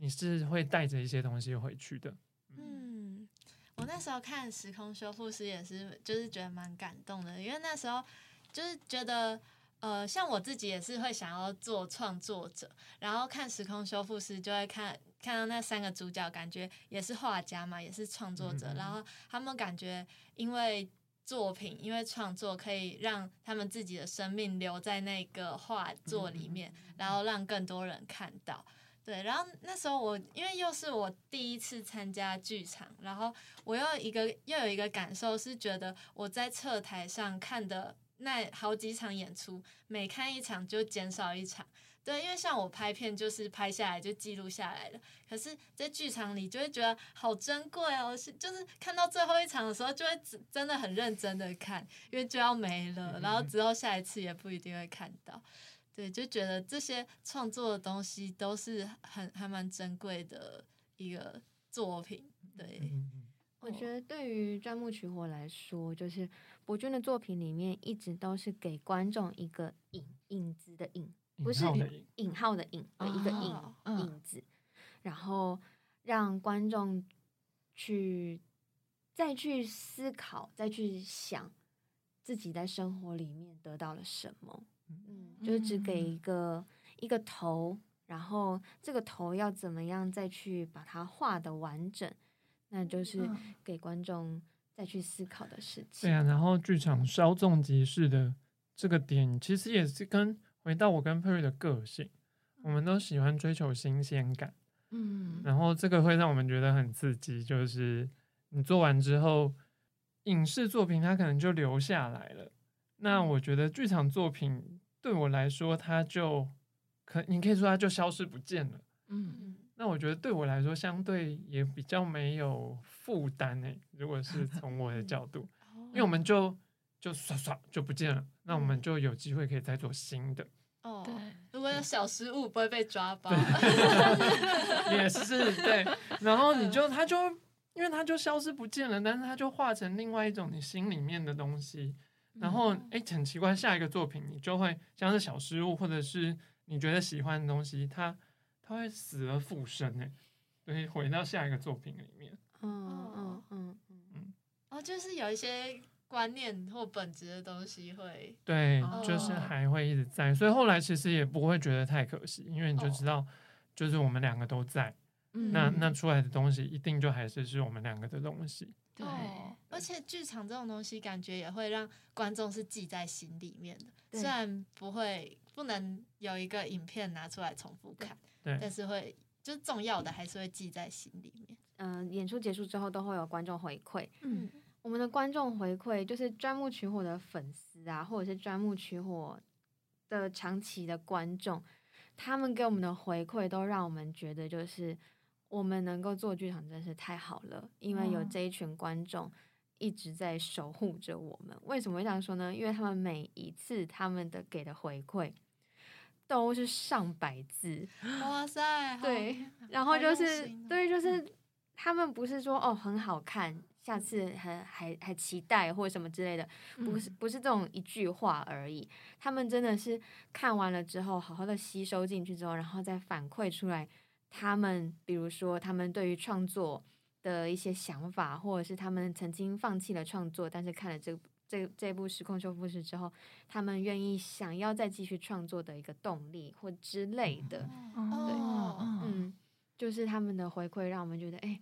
你是会带着一些东西回去的。嗯，我那时候看《时空修复师》也是，就是觉得蛮感动的，因为那时候就是觉得。呃，像我自己也是会想要做创作者，然后看《时空修复师》就会看看到那三个主角，感觉也是画家嘛，也是创作者，然后他们感觉因为作品，因为创作可以让他们自己的生命留在那个画作里面，然后让更多人看到。对，然后那时候我因为又是我第一次参加剧场，然后我又一个又有一个感受是觉得我在侧台上看的那好几场演出，每看一场就减少一场。对，因为像我拍片就是拍下来就记录下来了，可是在剧场里就会觉得好珍贵哦，是就是看到最后一场的时候就会只真的很认真的看，因为就要没了，然后之后下一次也不一定会看到。对，就觉得这些创作的东西都是很还蛮珍贵的一个作品。对，我觉得对于钻木取火来说，就是博君的作品里面一直都是给观众一个影影子的影，嗯不是引号的引的一个影、影子，然后让观众去再去思考，再去想自己在生活里面得到了什么。嗯，就是只给一个、一个头，然后这个头要怎么样再去把它画的完整，那就是嗯。给观众再去思考的事情。对啊，然后剧场稍纵即逝的这个点，其实也是跟回到我跟 Perry 的个性，我们都喜欢追求新鲜感，嗯，然后这个会让我们觉得很刺激，就是你做完之后，影视作品它可能就留下来了。那我觉得剧场作品对我来说，它就可你可以说它就消失不见了。嗯，嗯那我觉得对我来说，相对也比较没有负担诶。如果是从我的角度，[LAUGHS] 因为我们就就刷刷就不见了，那我们就有机会可以再做新的。哦对，如果有小失误，不会被抓包。[LAUGHS] 也是对，[LAUGHS] 然后你就它就因为它就消失不见了，但是它就化成另外一种你心里面的东西。然后哎，很奇怪，下一个作品你就会像是小失误，或者是你觉得喜欢的东西，它它会死而复生哎，所以回到下一个作品里面。嗯嗯嗯嗯。嗯，哦，就是有一些观念或本质的东西会，对，哦就是还会一直在，所以后来其实也不会觉得太可惜，因为你就哦。知道，就是我们两个都在，嗯。那那出来的东西一定就还是是我们两个的东西。对，哦而且剧场这种东西，感觉也会让观众是记在心里面的。虽然不会不能有一个影片拿出来重复看，对但是会就是重要的还是会记在心里面。嗯、演出结束之后都会有观众回馈。嗯我们的观众回馈就是钻木取火的粉丝啊，或者是钻木取火的长期的观众，他们给我们的回馈都让我们觉得就是我们能够做剧场真是太好了，因为有哦这一群观众一直在守护着我们。为什么会这样说呢？因为他们每一次他们的给的回馈都是上百字，[GASPS] 哇塞，对，然后就是哦对，就是他们不是说哦很好看，下次还还还期待或者什么之类的，不是不是这种一句话而已。他们真的是看完了之后，好好的吸收进去之后，然后再反馈出来。他们比如说他们对于创作的一些想法，或者是他们曾经放弃了创作，但是看了这部这这部《时空修复师》之后，他们愿意想要再继续创作的一个动力或之类的。哦，嗯嗯，就是他们的回馈让我们觉得，哎、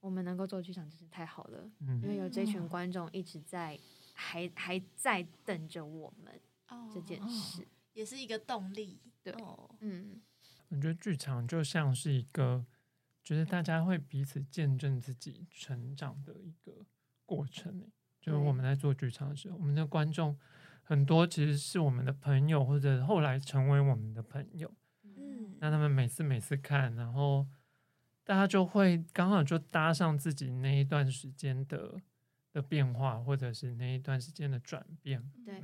我们能够做剧场真是太好了，嗯因为有这群嗯观众一直在，还还在等着我们哦这件哦事。也是一个动力。对哦嗯，我觉得剧场就像是一个，就是大家会彼此见证自己成长的一个过程欸。就是我们在做剧场的时候，我们的观众很多其实是我们的朋友，或者后来成为我们的朋友。嗯，那他们每次每次看，然后大家就会刚好就搭上自己那一段时间的的变化，或者是那一段时间的转变。对，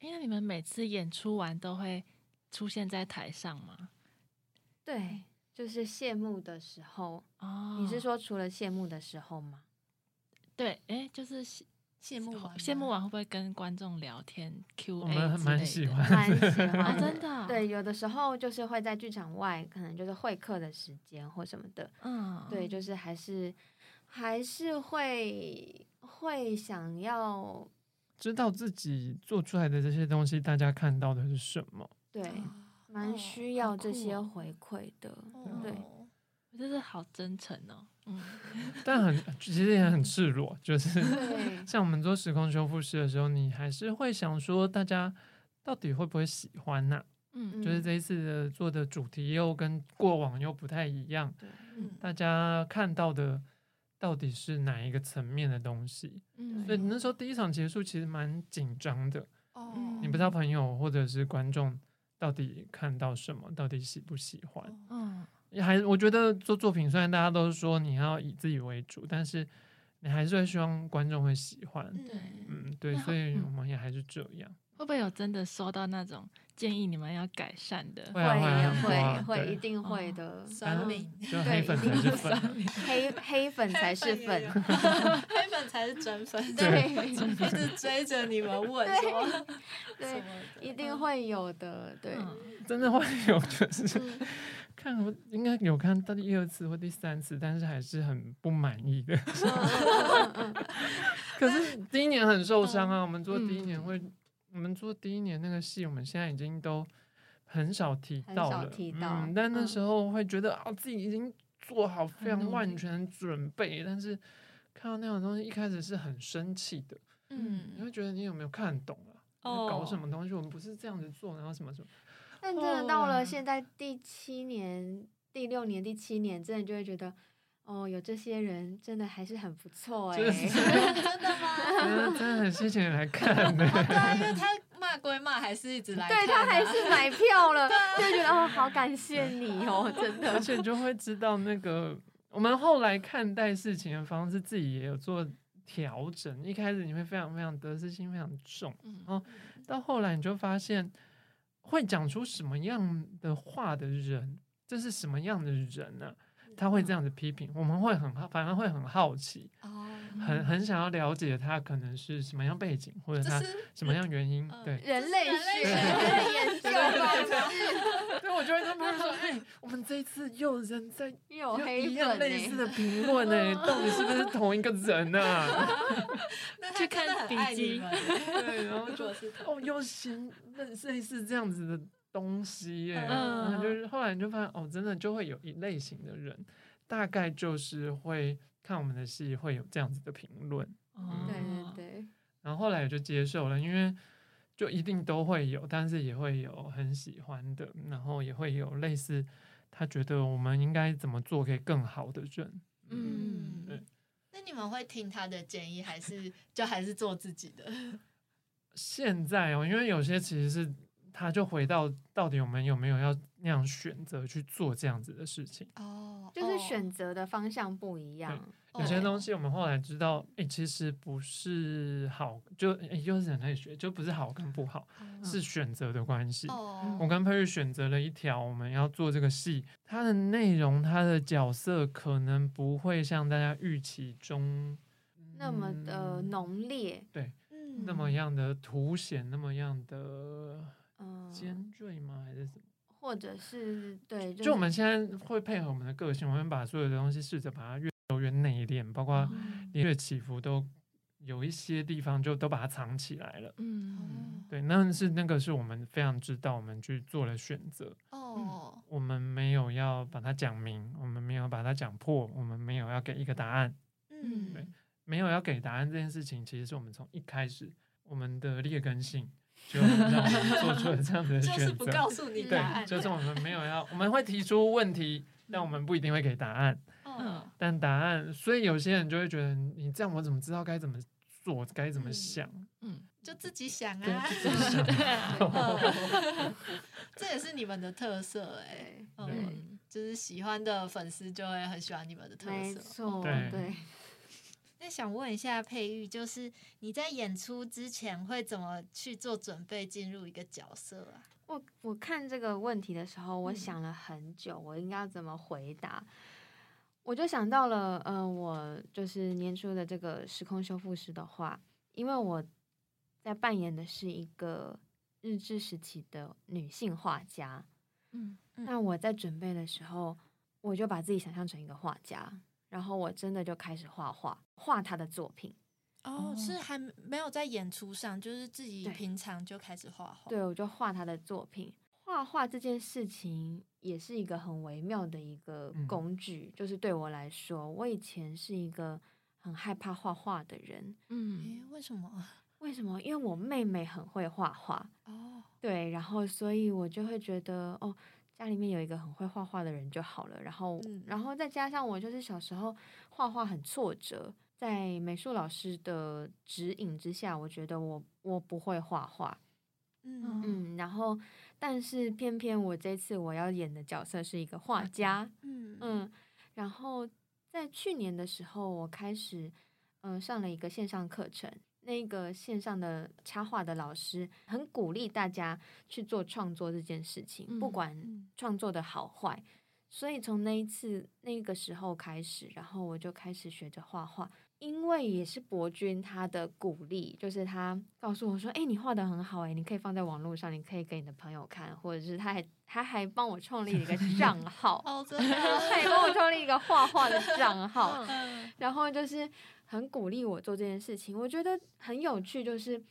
因为你们每次演出完都会出现在台上吗？对，就是谢幕的时候，哦，你是说除了谢幕的时候吗？对？哎，就是谢谢幕完，谢幕，完会不会跟观众聊天 Q 我 A？们蛮喜欢蛮喜啊，欢的真的，，对，有的时候就是会在剧场外，可能就是会客的时间或什么的，嗯，对，就是还是还是会会想要知道自己做出来的这些东西，大家看到的是什么？对，哦蛮需要这些哦回馈的。哦对我真是好真诚哦，嗯，[LAUGHS] 但很其实也很赤裸，就是 [LAUGHS] 像我们做时空修复师的时候，你还是会想说，大家到底会不会喜欢呐、嗯就是这一次的做的主题又跟过往又不太一样，嗯大家看到的到底是哪一个层面的东西？嗯所以那时候第一场结束其实蛮紧张的，哦，你不知道朋友或者是观众到底看到什么，到底喜不喜欢。嗯也还我觉得做作品，虽然大家都说你要以自己为主，但是你还是会希望观众会喜欢。对，嗯，对，所以嗯我们也还是这样。会不会有真的收到那种建议你们要改善的？会啊会啊会会一定会哦的。酸民，就对黑粉才是粉，黑黑粉才是粉，黑粉 [LAUGHS] 才是真粉，对。一直追着你们问什么对，一定会有的。对，嗯。真的会有，就是嗯。看我应该有看到第二次或第三次，但是还是很不满意的。[LAUGHS] 可是第一年很受伤啊，我们做第一年嗯。会，我们做第一年那个戏，我们现在已经都很少提到了，提到嗯，但那嗯时候会觉得啊，自己已经做好非常万全准备，但是看到那种东西，一开始是很生气的，嗯你嗯，会觉得你有没有看懂啊？哦搞什么东西？我们不是这样子做，然后什么什么？但真的到了现在第七年、第六年、第七年，真的就会觉得，哦，有这些人真的还是很不错哎、就是 [LAUGHS] 真的吗？[LAUGHS] 真的很谢谢你来看呢、[LAUGHS] 对啊，因为他骂归骂，还是一直来啊、对他还是买票了，就会觉得哦，好感谢你哦，真的而。且就会知道那个我们后来看待事情的方式，自己也有做调整。一开始你会非常非常得失心非常重，嗯然后到后来你就发现，会讲出什么样的话的人，这是什么样的人呢、他会这样子批评，我们会很好，反而会很好奇，哦，很很想要了解他可能是什么样背景，或者他什么样原因。嗯对，人类学研究方式，[LAUGHS] 对，我就会跟他们说，哎、我们这一次又有人在又有黑一样粉。类似的评论呢，[LAUGHS] 到底是不是同一个人啊？[LAUGHS] 去看笔记对，然后就是哦，又行类类似这样子的东西耶，嗯然后就是后来你就发现哦，真的就会有一类型的人，大概就是会看我们的戏会有这样子的评论，哦。对对对，然后后来也就接受了，因为就一定都会有，但是也会有很喜欢的，然后也会有类似他觉得我们应该怎么做可以更好的人，嗯对。那你们会听他的建议，还是就还是做自己的？现在哦，因为有些其实是他就回到到底我们有没有要那样选择去做这样子的事情。哦就是选择的方向不一样。有些东西西我们后来知道，哎、其实不是好，就诶又是人类学，就不是好跟不好，是选择的关系。哦我跟佩玉选择了一条我们要做这个戏，它的内容、它的角色可能不会像大家预期中那么的嗯浓烈，嗯那么样的凸显，那么样的嗯，尖锐吗？还是什么？或者是对，就我们现在会配合我们的个性，我们把所有的东西试着把它越做越内敛，包括嗯连越起伏都有一些地方就都把它藏起来了。嗯对，那是那个是我们非常知道，我们去做了选择，哦我们没有要把它讲明，我们没有把它讲破，我们没有要给一个答案，嗯对没有要给答案这件事情，其实是我们从一开始我们的劣根性就让我们做出了这样的 [LAUGHS] 就是选择。不告诉你答对，案，就是我们没有要，我们会提出问题，但我们不一定会给答案。嗯但答案，所以有些人就会觉得你这样，我怎么知道该怎么做，该怎么嗯想？嗯，就自己想，啊，就 [LAUGHS] 自己想。这也是你们的特色哎、对，对嗯，就是喜欢的粉丝就会很喜欢你们的特没色。错，对对。那想问一下佩玉，就是你在演出之前会怎么去做准备，进入一个角色啊？我我看这个问题的时候，我嗯想了很久，我应该要怎么回答。我就想到了，呃，我就是年初的这个时空修复师的话，因为我在扮演的是一个日治时期的女性画家，嗯嗯那我在准备的时候，我就把自己想象成一个画家，然后我真的就开始画画，画他的作品。哦，是还没有在演出上，就是自己平常就开始画画。对，我就画他的作品。画画这件事情也是一个很微妙的一个嗯工具，就是对我来说，我以前是一个很害怕画画的人。嗯诶，为什么？[LAUGHS] 为什么？因为我妹妹很会画画，哦，对，然后所以我就会觉得，哦，家里面有一个很会画画的人就好了。然后，嗯然后再加上我就是小时候画画很挫折，在美术老师的指引之下，我觉得我我不会画画，嗯。嗯，然后但是偏偏我这次我要演的角色是一个画家，嗯。嗯，然后在去年的时候，我开始嗯、呃上了一个线上课程，那个线上的插画的老师很鼓励大家去做创作这件事情，不嗯管嗯。创作的好坏。所以从那一次那个时候开始，然后我就开始学着画画。因为也是博君他的鼓励，就是他告诉我说：“哎、你画的很好、哎，你可以放在网络上，你可以给你的朋友看，或者是他还他还帮我创立了一个 [LAUGHS] 账号，哦，真的，[LAUGHS] 他也帮我创立一个画画的账号，嗯。然后就是很鼓励我做这件事情，我觉得很有趣，就是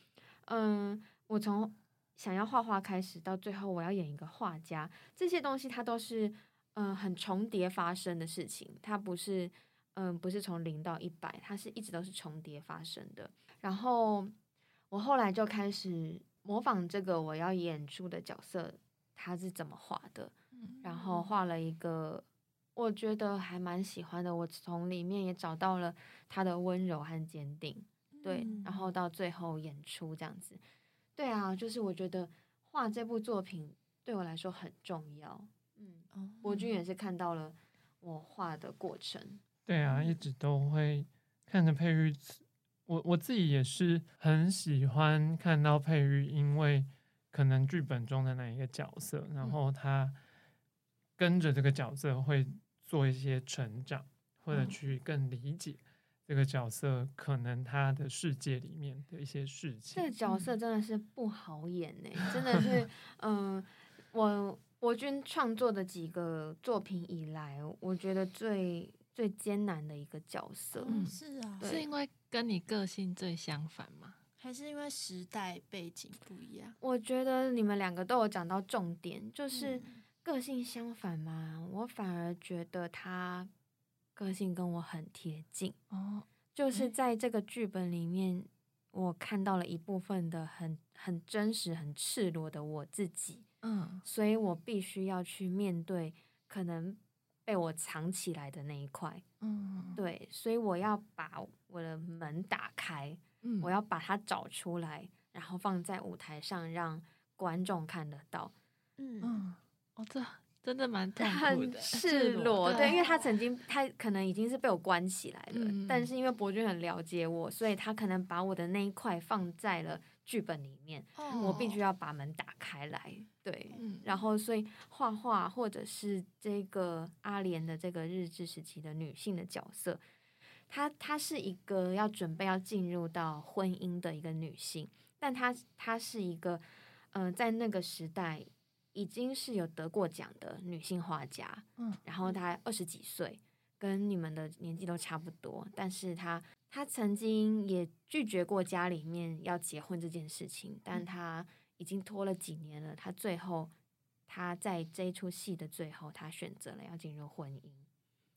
嗯，我从想要画画开始，到最后我要演一个画家，这些东西它都是嗯很重叠发生的事情，它不是嗯，不是从零到一百，它是一直都是重叠发生的。然后我后来就开始模仿这个我要演出的角色，他是怎么画的，然后画了一个我觉得还蛮喜欢的。我从里面也找到了他的温柔和坚定，对，然后到最后演出这样子。对啊，就是我觉得画这部作品对我来说很重要。嗯，博君也是看到了我画的过程。对啊，一直都会看着佩玉，我我自己也是很喜欢看到佩玉，因为可能剧本中的那一个角色，然后他跟着这个角色会做一些成长，或者去更理解这个角色可能他的世界里面的一些事情。这个角色真的是不好演呢，真的是，[LAUGHS] 嗯，我我军创作的几个作品以来，我觉得最。最艰难的一个角色，嗯，是啊，是因为跟你个性最相反吗？还是因为时代背景不一样？我觉得你们两个都有讲到重点，就是个性相反嘛。我反而觉得他个性跟我很贴近哦，就是在这个剧本里面，我看到了一部分的很很真实、很赤裸的我自己，嗯，所以我必须要去面对可能。被我藏起来的那一块，嗯，对，所以我要把我的门打开，嗯，我要把它找出来，然后放在舞台上让观众看得到，嗯，哦，这真的蛮痛苦的，赤裸，对，因为他。曾经他可能已经是被我关起来了，但是因为伯君很了解我，所以他可能把我的那一块放在了。剧本里面，我必须要把门打开来，对，然后所以画画或者是这个阿莲的这个日治时期的女性的角色，她她是一个要准备要进入到婚姻的一个女性，但她她是一个，嗯，在那个时代已经是有得过奖的女性画家，嗯，然后她二十几岁，跟你们的年纪都差不多，但是她。她曾经也拒绝过家里面要结婚这件事情，但她已经拖了几年了。她最后，她在这一出戏的最后，她选择了要进入婚姻。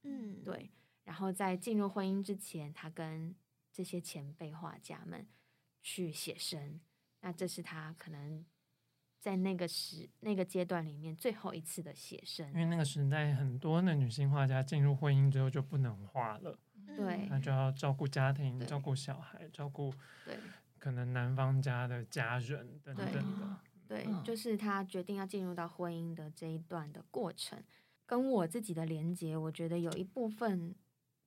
嗯，对。然后在进入婚姻之前，她跟这些前辈画家们去写生。那这是她可能在那个时那个阶段里面最后一次的写生。因为那个时代，很多的女性画家进入婚姻之后就不能画了。对，那就要照顾家庭，照顾小孩，照顾对，可能男方家的家人等等的。对，就是他决定要进入到婚姻的这一段的过程，跟我自己的连接，我觉得有一部分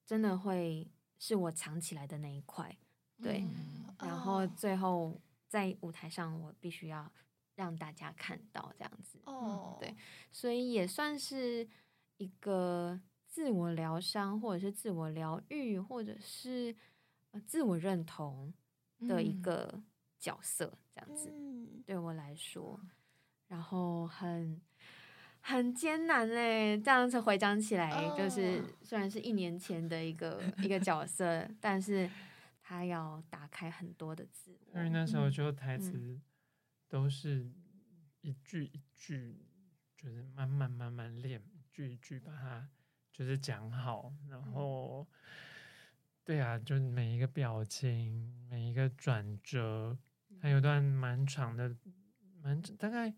真的会是我藏起来的那一块。对，然后最后在舞台上，我必须要让大家看到这样子。哦，对，所以也算是一个。自我疗伤，或者是自我疗愈，或者是呃自我认同的一个角色，这样子对我来说，然后很很艰难嘞。这样子回想起来，就是虽然是一年前的一个一个角色，但是他要打开很多的自我。因为那时候就台词都是一句一句，就是慢慢慢慢练，一句一句把它。就是讲好，然后，对啊，就是每一个表情，每一个转折，还有段蛮长的，蛮大概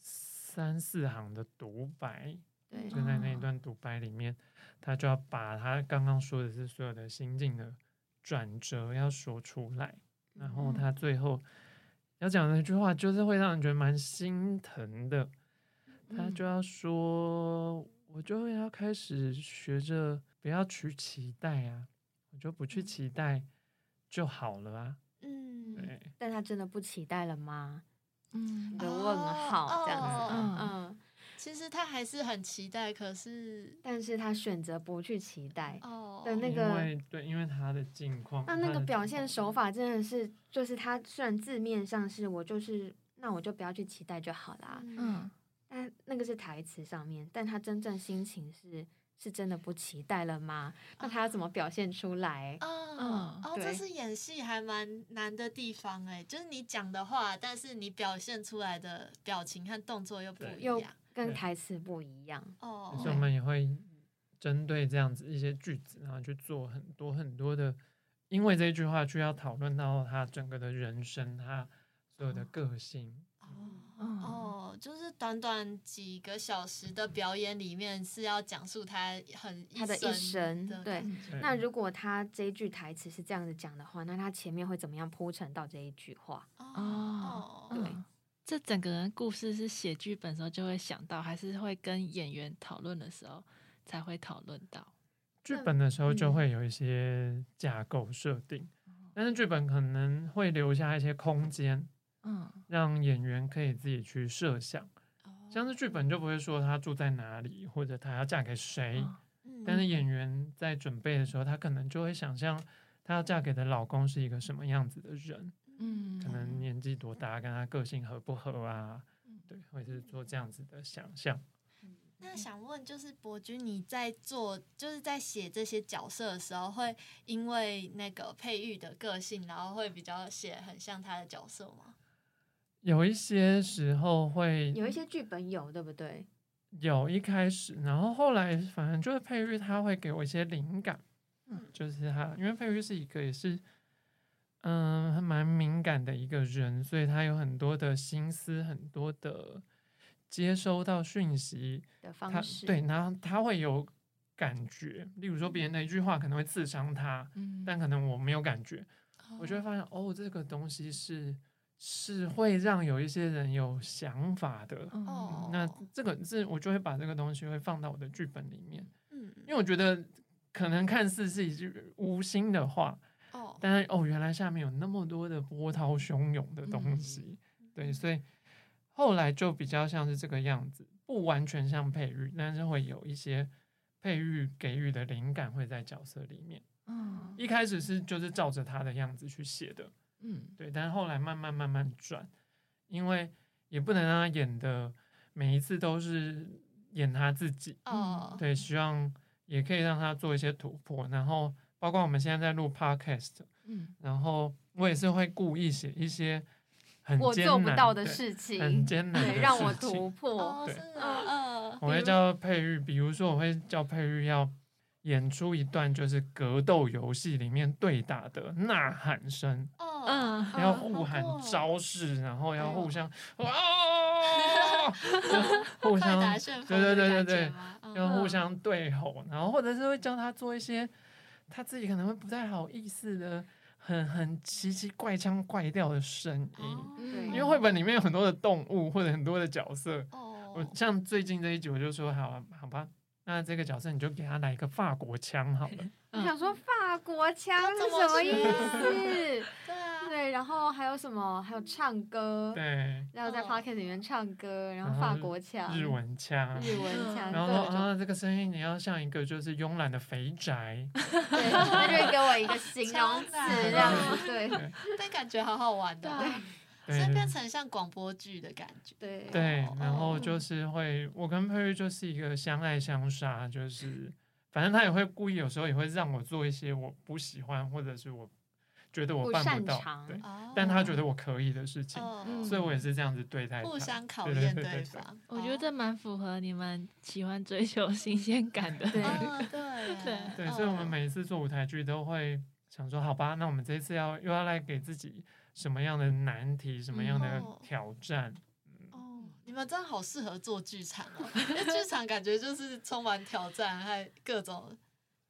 三四行的独白，对，就在那。一段独白里面，他就要把他刚刚说的是所有的心境的转折要说出来，然后他最后要讲那句话，就是会让人觉得蛮心疼的，他就要说。我就会要开始学着不要去期待啊，我就不去期待就好了啊。嗯，对。但他真的不期待了吗？嗯，的问号这样子。嗯嗯。其实他还是很期待，可是，但是他选择不去期待。哦。的那个。因为对，因为他的境况。那那个表现手法真的是，就是他虽然字面上是我就是，那我就不要去期待就好啦。嗯。但那个是台词上面，但他真正心情是是真的不期待了吗？那他要怎么表现出来？嗯，哦，这是演戏还蛮难的地方哎，就是你讲的话，但是你表现出来的表情和动作又不一样，跟台词不一样。哦，所以我们也会针对这样子一些句子，然后去做很多很多的，因为这句话就要讨论到他整个的人生，他所有的个性。哦哦，就是短短几个小时的表演里面是要讲述他很他的一生对那如果他这一句台词是这样子讲的话，那他前面会怎么样铺陈到这一句话？哦，对。嗯这整个人故事是写剧本的时候就会想到，还是会跟演员讨论的时候才会讨论到？剧本的时候就嗯。会有一些架构设定，但是剧本可能会留下一些空间，嗯。让演员可以自己去设想。哦。像是剧本就不会说他住在哪里，或者他要嫁给谁，哦。嗯。但是演员在准备的时候，他可能就会想象她要嫁给的老公是一个什么样子的人，嗯可能年纪多大，跟他个性合不合啊，嗯对，会是做这样子的想象。那想问，就是伯君，你在做，就是在写这些角色的时候，会因为那个佩玉的个性，然后会比较写很像他的角色吗？有一些时候会有一些剧本有，对不对？有一开始，然后后来反正就是佩玉他会给我一些灵感，嗯就是他因为佩玉是一个也是嗯还蛮敏感的一个人，所以他有很多的心思，很多的接收到讯息，的他方式，对，然后他会有感觉，例如说别人的一句话可能会刺伤他，嗯。但可能我没有感觉，我就会发现哦，这个东西是是会让有一些人有想法的。嗯哦那。这个是我就会把这个东西会放到我的剧本里面，嗯，因为我觉得可能看似是一句无心的话，哦，但是哦，原来下面有那么多的波涛汹涌的东西，对，所以后来就比较像是这个样子，不完全像配玉，但是会有一些配玉给予的灵感会在角色里面。嗯一开始是就是照着他的样子去写的，嗯。对，但是后来慢慢慢慢转，因为也不能让他演的每一次都是演他自己，哦，对，希望也可以让他做一些突破，然后包括我们现在在录 podcast，嗯。然后我也是会故意写一些很我艰难做不到的事情，很艰难的对，让我事情。突破。哦，对。是啊，嗯，我会叫佩玉，比如说我会叫佩玉要演出一段就是格斗游戏里面对打的呐喊声，哦，嗯。要嗯互喊招式，然后要哦 [LAUGHS] 互相哇，就互相对对对对对要互相对吼，然后或者是会教他做一些他自己可能会不太好意思的。很很奇奇怪腔怪调的声音，哦因为绘本里面有很多的动物或者很多的角色，哦，我像最近这一集我就说好啊好吧，那这个角色你就给他来一个法国腔好了，我想说法国腔是什么意思？对，然后还有什么？还有唱歌，对，然后在哦 p o c k e t 里面唱歌，然然后后法国腔、日文腔，日文腔，然后各种说啊，这个声音你要像一个就是慵懒的肥宅，[LAUGHS] 对，那就会给我一个形容词这样子，对对 [LAUGHS] 但感觉好好玩的哦，对所以变成像广播剧的感觉。对对哦，然后就是会，我跟佩玉就是一个相爱相杀，就是反正他也会故意有时候也会让我做一些我不喜欢或者是我觉得我不办不到，擅长对，哦但他觉得我可以的事情，哦所以我也是这样子对待他，互相考对对验对对对方。我觉得这蛮符合你们喜欢追求新鲜感的。对哦，对 [LAUGHS] 对对，所以我们哦每一次做舞台剧都会想说，好吧，那我们这一次要又要来给自己什么样的难题，什么样的哦挑战？哦，你们真的好适合做剧场哦，因为剧场感觉就是充满挑战，还有各种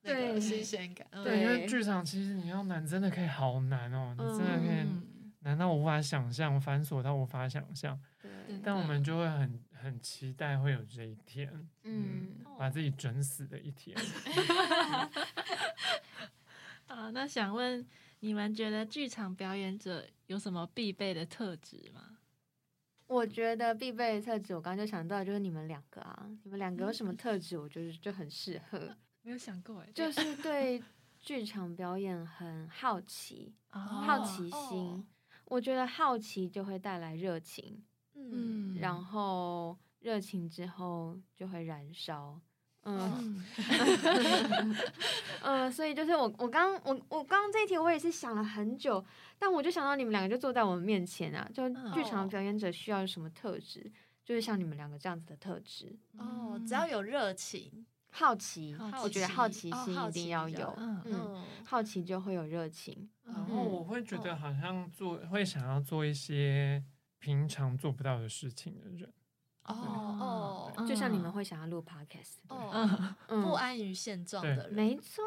那个对新鲜感。嗯对，因为剧场其实你要难，真的可以好难哦，你真的可以嗯难到无法想象，繁琐到无法想象。对，但我们就会很很期待会有这一天，嗯，把自己整死的一天。[LAUGHS] 啊，那想问你们觉得剧场表演者有什么必备的特质吗？我觉得必备的特质，我刚刚就想到就是你们两个啊，你们两个有什么特质？我觉得就很适合，没有想过哎，就是对剧场表演很好奇，[LAUGHS] 哦好奇心哦。我觉得好奇就会带来热情，嗯，嗯，然后热情之后就会燃烧。嗯嗯 [LAUGHS] 嗯，所以就是我我刚我我刚刚这一题我也是想了很久，但我就想到你们两个就坐在我们面前啊，就剧场哦表演者需要什么特质，就是像你们两个这样子的特质，哦，只要有热情，好奇，我觉得好奇心一哦好奇定要有，嗯好奇就会有热情。然嗯后我会觉得好像做会想要做一些平常做不到的事情的人，哦哦就像你们嗯会想要录 podcast，不安于现状的人，没错，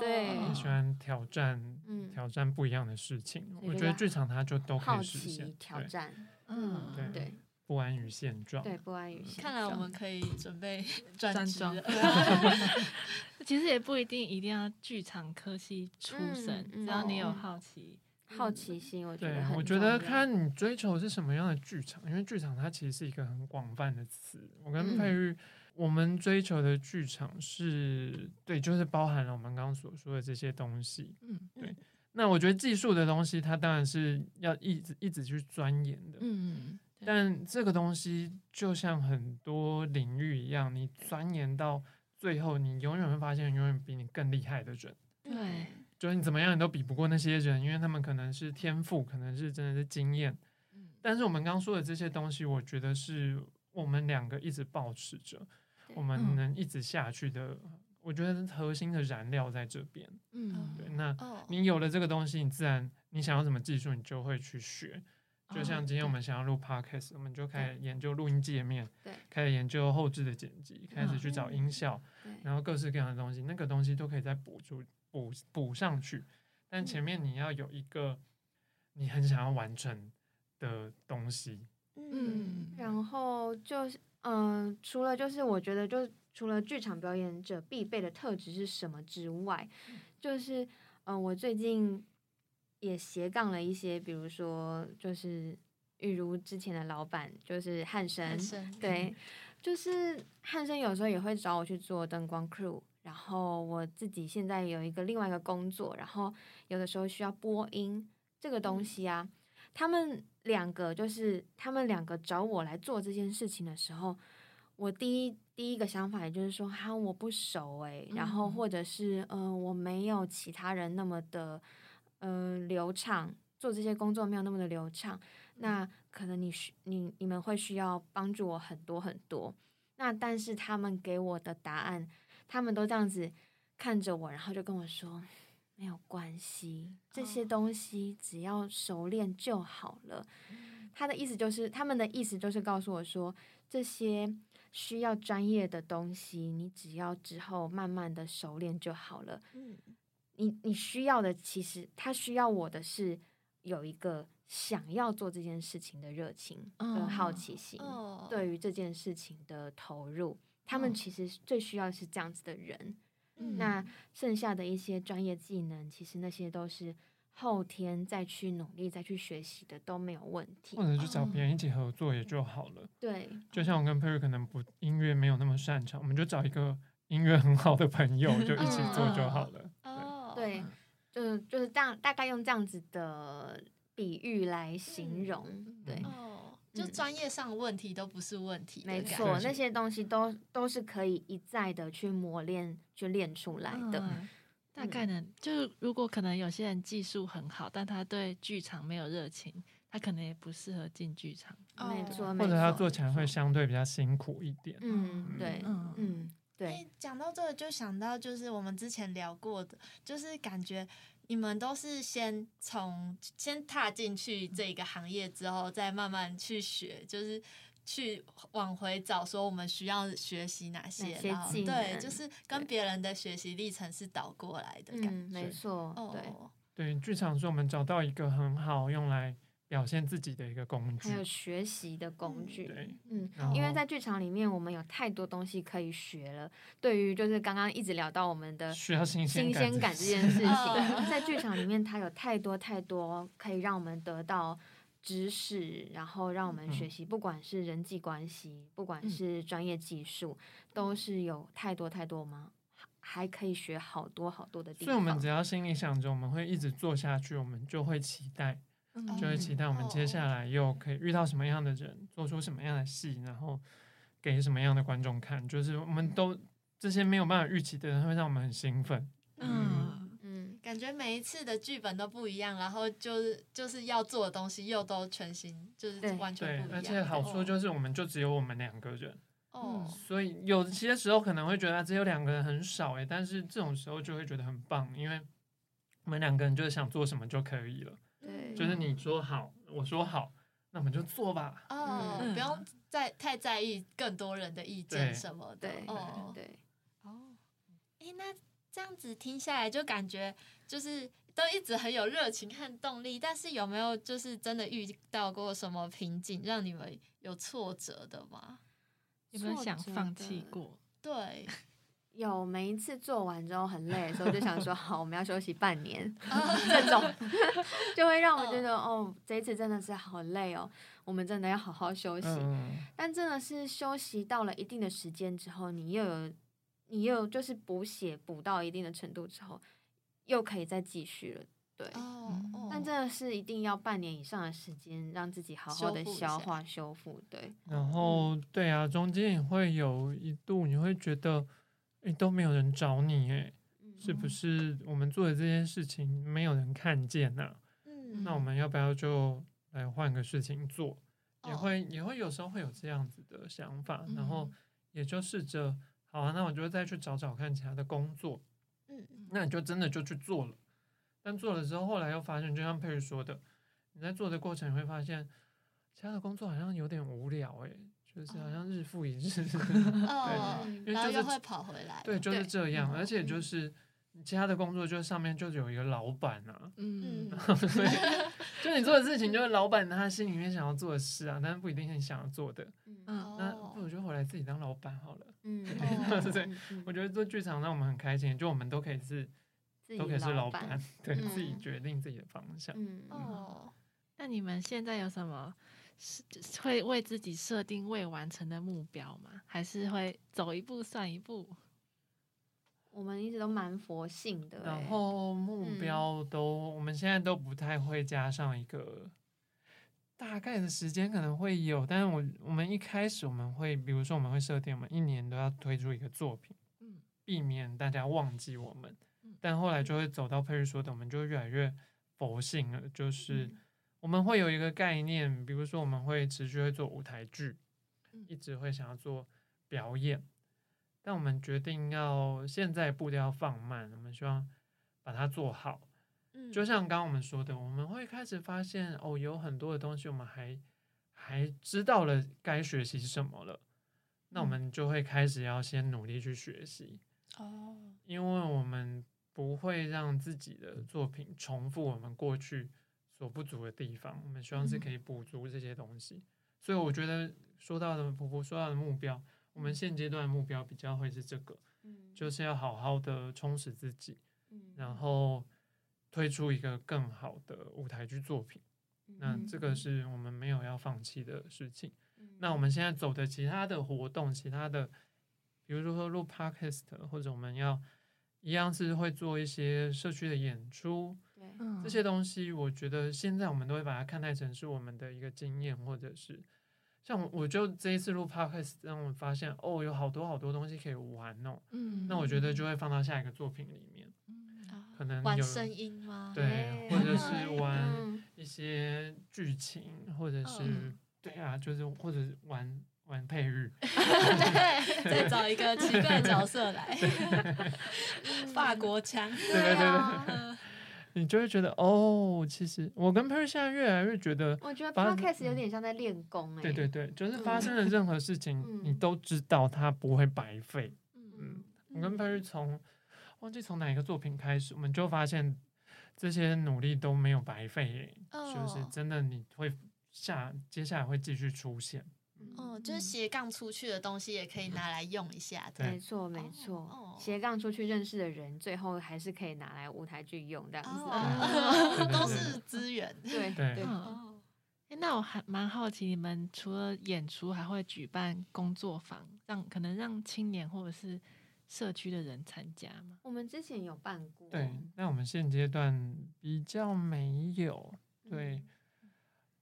对，喜欢挑战嗯，挑战不一样的事情。我觉得剧场它就都可好以实现奇，挑战，嗯对对不安于现状。对，不安于现看来我状们可以准备转 [LAUGHS] 专装职了。[LAUGHS] 其实也不一定一定要剧场科系出身，只要你有嗯好奇，好奇心，我觉得，很我觉得看你追求是什么样的剧场，因为剧场它其实是一个很广泛的词。我跟嗯佩玉，我们追求的剧场是对，就是包含了我们刚刚所说的这些东西。嗯对那我觉得技术的东西，它当然是要一直一直去钻研的。嗯但这个东西就像很多领域一样，你钻研到最后，你永远会发现，永远比你更厉害的人。对，就是你怎么样，你都比不过那些人，因为他们可能是天赋，可能是真的是经验。嗯但是我们刚刚说的这些东西，我觉得是我们两个一直保持着，我们嗯能一直下去的。我觉得核心的燃料在这边。嗯对，那哦，你有了这个东西，你自然你想要什么技术，你就会去学。就哦像今天我们想要录 podcast，我们就开始研究录音界面，对。开始研究后置的剪辑，开始去找音效，对。然后各式各样的东西，那个东西都可以再补足补补上去。但前面你要有一个你很想要完成的东西，嗯然后就是，嗯、除了就是我觉得，就除了剧场表演者必备的特质是什么之外，就是，嗯、我最近也斜杠了一些，比如说，就是玉如之前的老板，就是汉生，对，就是汉生有时候也会找我去做灯光 crew，然后我自己现在有一个另外一个工作，然后有的时候需要播音这个东西啊，他们两个就是他们两个找我来做这件事情的时候，我第一第一个想法也就是说，哈，我不熟诶、然后嗯。或者是嗯、呃我没有其他人那么的嗯、呃流畅，做这些工作没有那么的流畅，那可能你需你你们会需要帮助我很多很多。那但是他们给我的答案，他们都这样子看着我，然后就跟我说没有关系，这些哦东西只要熟练就好了。他的意思就是，他们的意思就是告诉我说，这些需要专业的东西，你只要之后慢慢的熟练就好了。嗯你你需要的，其实他需要我的是有一个想要做这件事情的热情跟好哦奇心，哦，对于这件事情的投入。他们哦其实最需要的是这样子的人。嗯那剩下的一些专业技能，其实那些都是后天再去努力、再去学习的，都没有问题或。者去找别人一起合作也就好了。对，就像我跟佩瑞可能不音乐没有那么擅长，我们就找一个音乐很好的朋友，就一起做就好了。哦，对，就是就是这样，大概用这样子的比喻来形容。嗯对，哦，就嗯专业上的问题都不是问题没错，那些东西都都是可以一再的去磨练、去练出来的。嗯大概呢，就是如果可能有些人技术很好，但他对剧场没有热情，他可能也不适合进剧场。没错，或者他做起来会相对比较辛苦一点。嗯，对，嗯嗯，对哎，，讲到这个就想到就是我们之前聊过的，就是感觉你们都是先从先踏进去这个行业之后，再慢慢去学，就是。去往回找，说我们需要学习哪些，哪些然后对，就是跟别人的学习历程是倒过来的感嗯，觉。没错，对。哦，对，剧场是我们找到一个很好用来表现自己的一个工具还。有学习的工具，对，嗯因为在剧场里面，我们有太多东西可以学了。对于就是刚刚一直聊到我们的需要新鲜新鲜感这件事情哦，[LAUGHS] 在剧场里面，它有太多太多可以让我们得到知识，然后让我们嗯学习，不管是人际关系，不管嗯是专业技术，都是有太多太多我们还还可以学好多好多的地方。所以我们只要心里想着我们会一直做下去，我们就会期待，嗯就会期待我们接下来又可以遇到什么样的人，做出什么样的戏，然后给什么样的观众看。就是我们都这些没有办法预期的人，会让我们很兴奋。嗯，嗯，感觉每一次的剧本都不一样，然后就是就是要做的东西又都全新，就是完全不一，样。对而且好处就是我们就只有我们两个人，哦，所以有些时候可能会觉得啊只有两个人很少哎，但是这种时候就会觉得很棒，因为我们两个人就是想做什么就可以了，对，就是你说好，我说好，那我们就做吧。哦，嗯不用在太在意更多人的意见什么的。对哦，对，哦，哎，那这样子听下来，就感觉就是都一直很有热情和动力，但是有没有就是真的遇到过什么瓶颈，让你们有挫折的吗？有没有想放弃过？对，[LAUGHS] 有每一次做完之后很累的时候，就想说 [LAUGHS] 好，我们要休息半年，[LAUGHS] 啊这种 [LAUGHS] 就会让我觉得哦，这一次真的是好累哦，我们真的要好好休息。嗯，但真的是休息到了一定的时间之后，你又有你又就是补血补到一定的程度之后，又可以再继续了。对，但真的是一定要半年以上的时间，让自己好好的消化修复。对，然后对啊，中间也会有一度你会觉得，哎，都没有人找你，哎，是不是我们做的这件事情没有人看见呐、嗯。那我们要不要就来换个事情做？也哦。会也会有时候会有这样子的想法，然后嗯。也就试着，好啊，那我就再去找找看其他的工作，嗯。那你就真的就去做了。但做了之后，后来又发现，就像佩瑞说的，你在做的过程，你会发现其他的工作好像有点无聊、欸，就是好像日复一日。[LAUGHS] 哦对，因为就是然后又会跑回来。对，就是这样，嗯而且就是你其他的工作，就上面就有一个老板啊，嗯嗯，[LAUGHS] 所以 [LAUGHS] 就你做的事情，就是老板他心里面想要做的事啊，但是不一定是你想要做的。嗯嗯那哦不如就回来自己当老板好了。嗯哦对我觉得做剧场让我们很开心，就我们都可以是自己都可以是老板板，，对嗯自己决定自己的方向。嗯哦，那你们现在有什么是会为自己设定未完成的目标吗？还是会走一步算一步？我们一直都蛮佛性的欸，然后目嗯标都，我们现在都不太会加上一个大概的时间，可能会有，但是我我们一开始我们会，比如说我们会设定，我们一年都要推出一个作品，嗯避免大家忘记我们嗯。但后来就会走到佩瑞说的，我们就越来越佛性了，就是嗯我们会有一个概念，比如说我们会持续会做舞台剧嗯，一直会想要做表演，但我们决定要现在步调放慢，我们希望把它做好。嗯。就像刚刚我们说的，我们会开始发现哦，有很多的东西我们还还知道了该学习什么了，那我嗯。们就会开始要先努力去学习，哦，因为我们不会让自己的作品重复我们过去所不足的地方，我们希望是可以补足这些东西。所以我觉得说到的婆婆说到的目标，我们现阶段的目标比较会是这个，嗯就是要好好的充实自己，嗯然后推出一个更好的舞台剧作品。那这个是我们没有要放弃的事情。那我们现在走的其他的活动，其他的，比如说录 podcast，或者我们要一样是会做一些社区的演出，对嗯。这些东西，我觉得现在我们都会把它看待成是我们的一个经验，或者是像我，我就这一次录 podcast，让我发现哦，有好多好多东西可以玩哦。嗯。那我觉得就会放到下一个作品里面，嗯。可能有玩声音吗？对，哎或者是玩嗯。一些剧情，或者是、嗯对啊，就是或者是玩玩配乐，[LAUGHS] 对，再找一个奇怪的角色来 [LAUGHS] [LAUGHS] 法国腔，对对对对啊你就会觉得哦，其实我跟 Peri 现在越来越觉得，我觉得把 podcast 有点像在练功哎，对对对，就是发生了任何事情，嗯你都知道它不会白费。嗯嗯，我跟 Peri 从忘记从哪一个作品开始，我们就发现这些努力都没有白费耶，就是哦真的你会下接下来会继续出现。哦，就是斜杠出去的东西也可以拿来用一下，对。没错没错哦，斜杠出去认识的人，最后还是可以拿来舞台剧用这样子。都是资源。对对。哦，诶那我还蛮好奇，你们除了演出，还会举办工作坊，让可能让青年或者是社区的人参加吗？我们之前有办过，对，那我们现阶段比较没有，对，嗯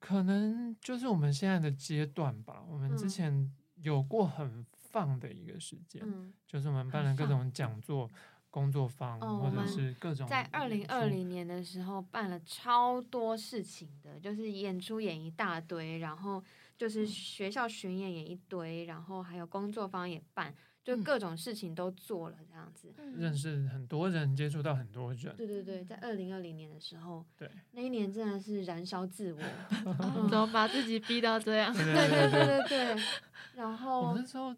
可能就是我们现在的阶段吧。我们之嗯前有过很放的一个时间，嗯就是我们办了各种讲座，工作坊，或者是各种在二零二零年的时候办了超多事情的，就是演出演一大堆，然后就是学校巡演演一堆，然后还有工作坊也办，就各种事情都做了这样子，认识很多人，接触到很多人。对对对，在二零二零年的时候，对那一年真的是燃烧自我，[LAUGHS] 怎么把自己逼到这样？对对对对对。然后那时候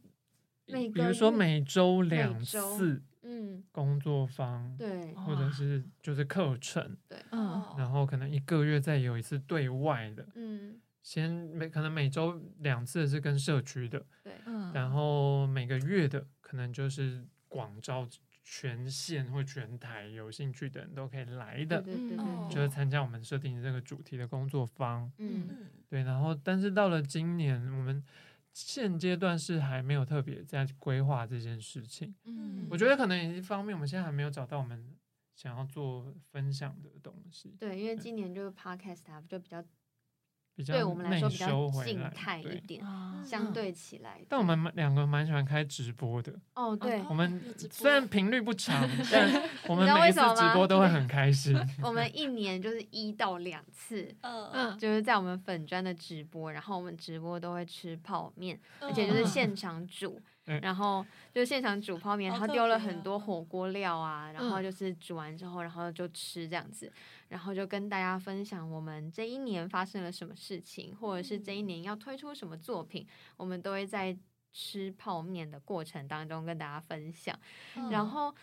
每比如说每周两次，嗯，工作坊对，或者是就是课程对，嗯，然后可能一个月再有一次对外的，嗯。先每可能每周两次是跟社区的，对，嗯，然后每个月的可能就是广招全县或全台有兴趣的人都可以来的，对对哦对，就是参加我们设定的这个主题的工作坊。嗯。嗯。对，然后但是到了今年，我们现阶段是还没有特别在规划这件事情。嗯，我觉得可能一方面，我们现在还没有找到我们想要做分享的东西，对，因为今年就是 podcast 啊，就比较比较对我们来说比较静态一点，啊相对起来。但我们两个蛮喜欢开直播的，哦，对。哦，我们虽然频率不长，[LAUGHS] 但我们每一次直播都会？很开心。[LAUGHS] 我们一年就是一到两次，嗯嗯，就是在我们粉砖的直播，然后我们直播都会吃泡面，嗯而且就是现场煮对，然后就现场煮泡面，然后丢了很多火锅料啊，然后嗯。就是煮完之后，然后就吃这样子，然后就跟大家分享我们这一年发生了什么事情，或者是这一年要推出什么作品，我们都会在吃泡面的过程当中跟大家分享。嗯。然后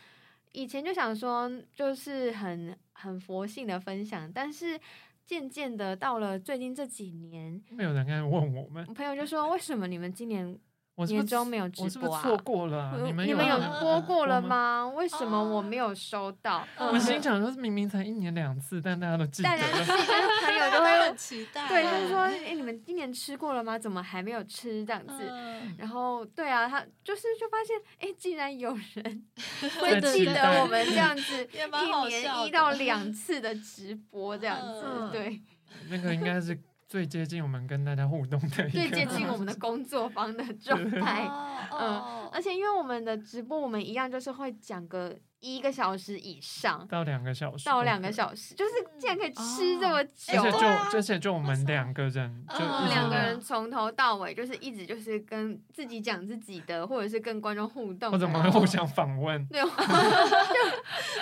以前就想说，就是很很佛性的分享，但是渐渐的到了最近这几年，没有人开始问我们，我朋友就说，为什么你们今年我是年终没有直播啊？我是不是错过了你们你们有啊播过了吗？为什么我没有收到？我心想说，明明才一年两次，但大家都记得大家朋友都会 [LAUGHS] 很期待，对，就是说，哎、你们今年吃过了吗？怎么还没有吃？这样子？嗯。然后，对啊，他就是就发现，哎，竟然有人 [LAUGHS] 会记得我们这样子 [LAUGHS] 一年一到两次的直播这样子，嗯。对，那个应该是最接近我们跟大家互动的一个，最接近我们的工作方的 [LAUGHS] 状态。哦哦而且因为我们的直播，我们一样就是会讲个一个小时以上到两个小时，到两个小时，就是竟然可以吃这么久。而且就而且就我们两个人，就两个人从头到尾就是一直就是跟自己讲自己的，或者是跟观众互动，或者我们会互相访问，对 [LAUGHS]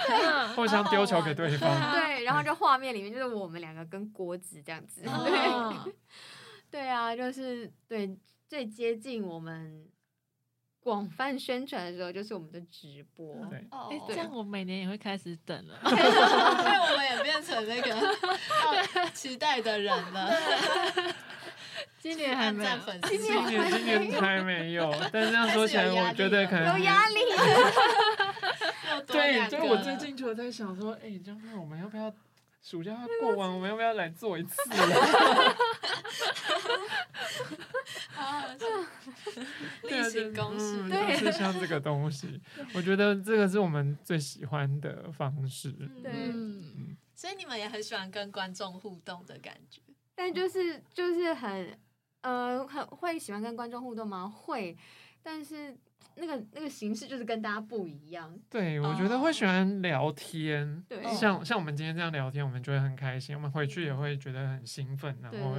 嗯 [LAUGHS] 互相丢球给对方。对，然后就画面里面就是我们两个跟郭子这样子，对 [LAUGHS] 哦对啊，就是对最接近我们广泛宣传的时候，就是我们的直播。对，哦哎，这样我每年也会开始等了。[LAUGHS] 所以我们也变成那个期待的人了。今年还没有今今年今年还没有，[LAUGHS] 但是这样说起来，我觉得可能有压力，对，两个就是我最近就在想说，哎，这样我们要不要暑假要过完，我们要不要来做一次 [LAUGHS] 啊？啊 [LAUGHS] 对啊例行公事，嗯对就是像这个东西，[LAUGHS] 我觉得这个是我们最喜欢的方式。对嗯，所以你们也很喜欢跟观众互动的感觉。但就是就是很呃很会喜欢跟观众互动吗？会，但是那个那个形式就是跟大家不一样。对，我觉得会喜欢聊天，对像像我们今天这样聊天，我们就会很开心，我们回去也会觉得很兴奋，然后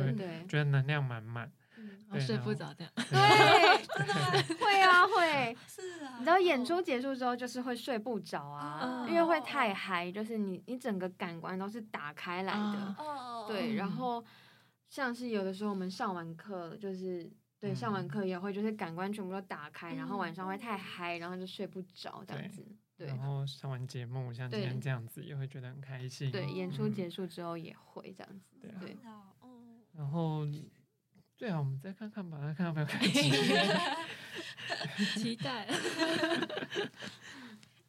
觉得能量满满。睡不着这样。对，[LAUGHS] [LAUGHS] 会啊会。[LAUGHS] 是啊，你知道演出结束之后就是会睡不着啊，嗯因为会太嗨，就是你你整个感官都是打开来的。对，然嗯后像是有的时候我们上完课就是。对，上完嗯课也会就是感官全部都打开，然后晚上会太嗯嗨，然后就睡不着这样子。对然后上完节目，像今天这样子，也会觉得很开心。对，演出嗯结束之后也会这样子。对啊对，嗯，然后，对啊，我们再看看吧，看要不要开机。[LAUGHS] 期待。[LAUGHS]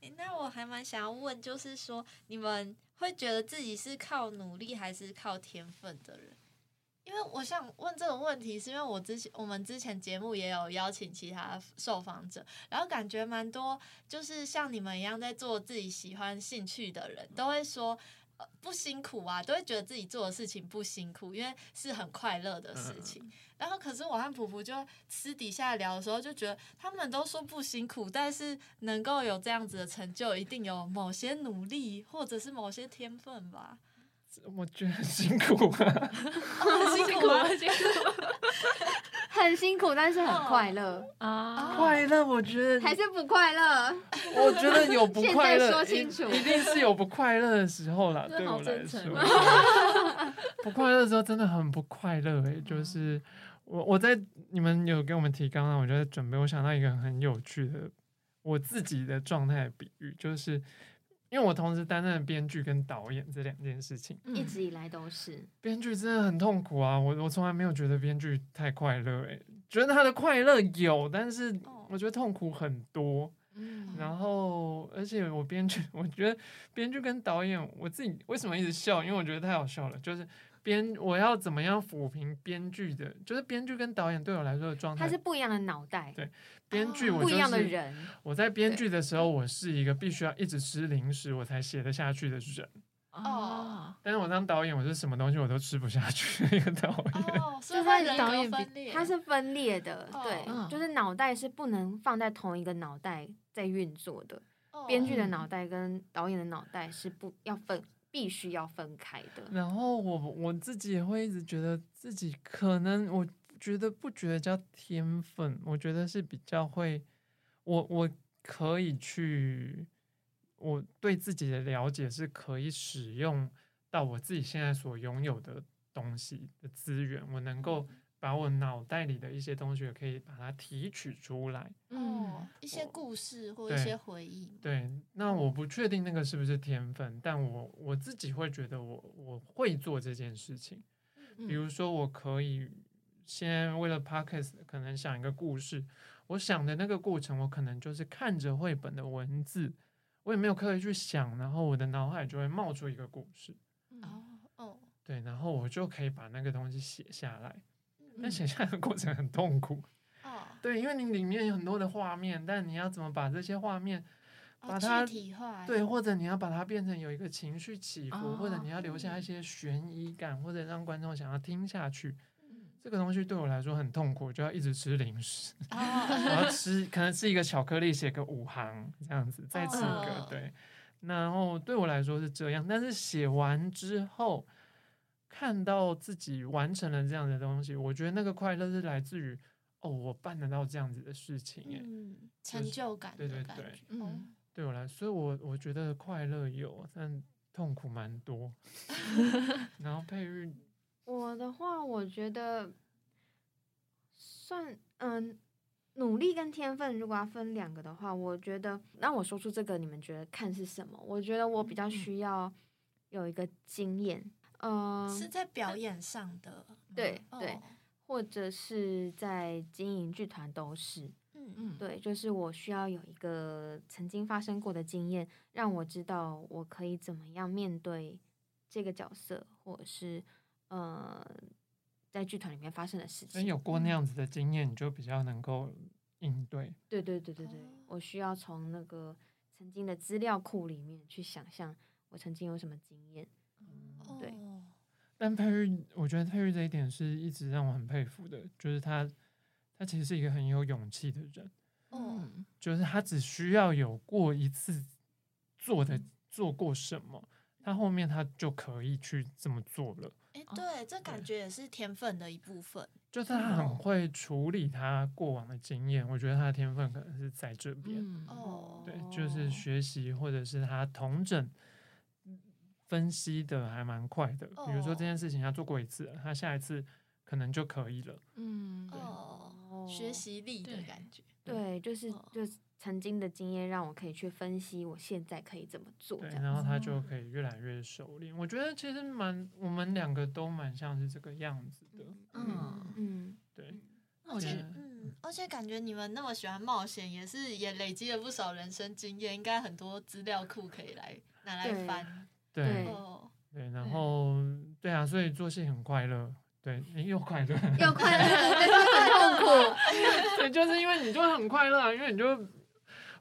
诶那我还蛮想要问，就是说你们会觉得自己是靠努力还是靠天分的人？因为我想问这个问题，是因为我之前我们之前节目也有邀请其他受访者，然后感觉蛮多就是像你们一样在做自己喜欢兴趣的人，都会说，呃不辛苦啊，都会觉得自己做的事情不辛苦，因为是很快乐的事情。然后可是我和普普就私底下聊的时候，就觉得他们都说不辛苦，但是能够有这样子的成就，一定有某些努力或者是某些天分吧。我觉得很辛苦啊，[LAUGHS] 很辛苦吗？[LAUGHS] 很辛苦，但是很快乐，啊，快乐，我觉得还是不快乐？我觉得有不快乐，说清一楚。一定是有不快乐的时候啦。对我来说，[LAUGHS] 不快乐的时候真的很不快乐诶、就是我我在你们有给我们提纲啊，我就在准备，我想到一个很有趣的我自己的状态比喻，就是因为我同时担任编剧跟导演这两件事情，一直以来都是。编剧真的很痛苦啊！我我从来没有觉得编剧太快乐诶、觉得他的快乐有，但是哦我觉得痛苦很多。嗯然后，而且我编剧，[LAUGHS] 我觉得编剧跟导演，我自己为什么一直笑？因为我觉得太好笑了。就是编，我要怎么样抚平编剧的，就是编剧跟导演对我来说的状态。他是不一样的脑袋，对编剧，哦我就不一样的人。我在编剧的时候，我是一个必须要一直吃零食我才写得下去的人。哦，但是我当导演，我是什么东西我都吃不下去的一个导演。哦，[LAUGHS] 所以就是他导演比分裂，它是分裂的，哦对，嗯就是脑袋是不能放在同一个脑袋在运作的。哦编剧的嗯脑袋跟导演的脑袋是不要分，必须要分开的。然后我我自己也会一直觉得自己可能，我觉得不觉得叫天分，我觉得是比较会，我我可以去，我对自己的了解是可以使用到我自己现在所拥有的东西的资源，我能够把我脑袋里的一些东西，也可以把它提取出来。哦嗯，一些故事或一些回忆，对，那我不确定那个是不是天分，但我我自己会觉得我我会做这件事情。嗯比如说，我可以先为了 podcast 可能想一个故事，我想的那个过程，我可能就是看着绘本的文字，我也没有刻意去想，然后我的脑海就会冒出一个故事，嗯哦哦，对，然后我就可以把那个东西写下来。但嗯写下来的过程很痛苦，哦，对，因为你里面有很多的画面，但你要怎么把这些画面把哦它具体化，对，或者你要把它变成有一个情绪起伏，或者哦你要留下一些悬疑感，或者让观众想要听下去。嗯这个东西对我来说很痛苦，就要一直吃零食，我哦，要吃，可能吃一个巧克力，写个五行这样子，再吃一个，哦对。然后对我来说是这样，但是写完之后，看到自己完成了这样的东西，我觉得那个快乐是来自于哦，我办得到这样子的事情，哎、嗯，成就感对对对嗯哦对我来，所以我我觉得快乐有，但痛苦蛮多。[LAUGHS] 然后佩玉，[LAUGHS] 我的话，我觉得算嗯，努力跟天分如果要分两个的话，我觉得那我说出这个，你们觉得看是什么？我觉得我比较需要有一个经验，嗯、是在表演上的吗，对对哦或者是在经营剧团都是。嗯嗯，对，就是我需要有一个曾经发生过的经验，让我知道我可以怎么样面对这个角色，或者是呃，在剧团里面发生的事情。真有过那样子的经验，你就比较能够应对。对对对对对，哦我需要从那个曾经的资料库里面去想象我曾经有什么经验。对哦但佩玉，我觉得佩玉这一点是一直让我很佩服的，就是他，他其实是一个很有勇气的人，哦，嗯就是他只需要有过一次做的做过什么，他后面他就可以去这么做了。哎，对，这感觉也是天分的一部分，就是他很会处理他过往的经验，我觉得他的天分可能是在这边。嗯哦，对，就是学习或者是他同整分析的还蛮快的。比如说这件事情他做过一次，他下一次可能就可以了。嗯哦，学习力的感觉，对，就是哦就是曾经的经验让我可以去分析我现在可以怎么做。对，这样然后他哦就可以越来越熟练。我觉得其实蛮，我们两个都蛮像是这个样子的。嗯，嗯，对，那我觉得嗯，而且感觉你们那么喜欢冒险，也是也累积了不少人生经验，应该很多资料库可以来拿来翻。对对哦，对，然后对啊，所以做戏很快乐。对，又快乐，又快乐，但是很痛苦。[LAUGHS] 对，就是因为你就很快乐啊，因为你就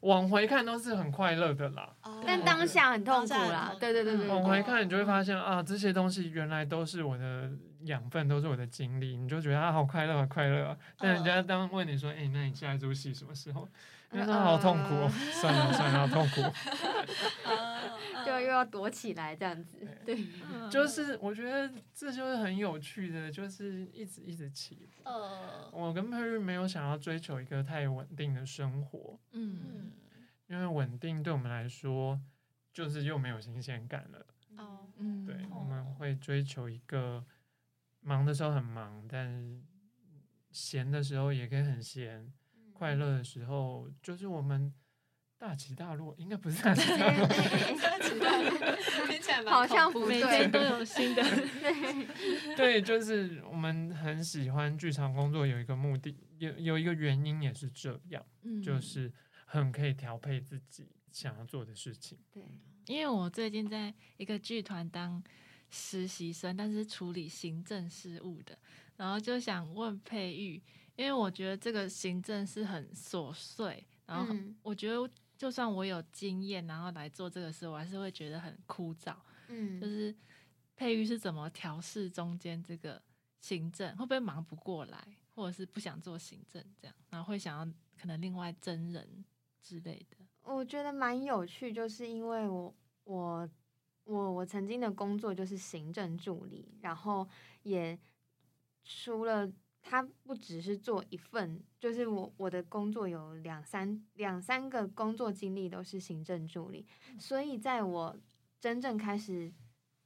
往回看都是很快乐的啦。哦但当下很痛苦啦，对对对对往回看，你就会发现啊，这些东西原来都是我的养分，都是我的经历，你就觉得啊，好快乐，好快乐啊。但人家当问你说，哎、那你下一出戏什么时候？你说好痛苦哦，算了算了，好痛苦。哦就又要躲起来这样子，对，嗯就是我觉得这就是很有趣的，就是一直一直起伏。呃我跟佩玉没有想要追求一个太稳定的生活，嗯嗯因为稳定对我们来说就是又没有新鲜感了。哦嗯，对，哦我们会追求一个忙的时候很忙，但是闲的时候也可以很闲，快乐的时候就是我们大起大落，应该不是大起大落，大起大落 [LAUGHS] 听起来好像恐怖的每天都 [LAUGHS] 有新的，[LAUGHS] 对，就是我们很喜欢剧场工作，有一个目的，有有一个原因也是这样，嗯就是很可以调配自己想要做的事情。对，因为我最近在一个剧团当实习生，但是处理行政事务的，然后就想问佩玉，因为我觉得这个行政是很琐碎，然后我觉得就算我有经验，然后来做这个事，我还是会觉得很枯燥。嗯，就是佩玉是怎么调试中间这个行政，会不会忙不过来，或者是不想做行政这样，然后会想要可能另外真人之类的。我觉得蛮有趣，就是因为我我我我曾经的工作就是行政助理，然后也除了他不只是做一份，就是我我的工作有两三两三个工作经历都是行政助理，所以在我真正开始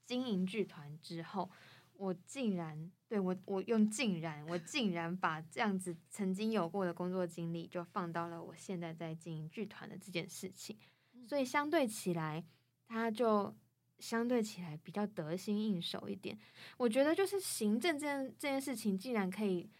经营剧团之后，我竟然对我我用竟然我竟然把这样子曾经有过的工作经历，就放到了我现在在经营剧团的这件事情，所以相对起来，它就相对起来比较得心应手一点。我觉得就是行政这件这件事情，竟然可以。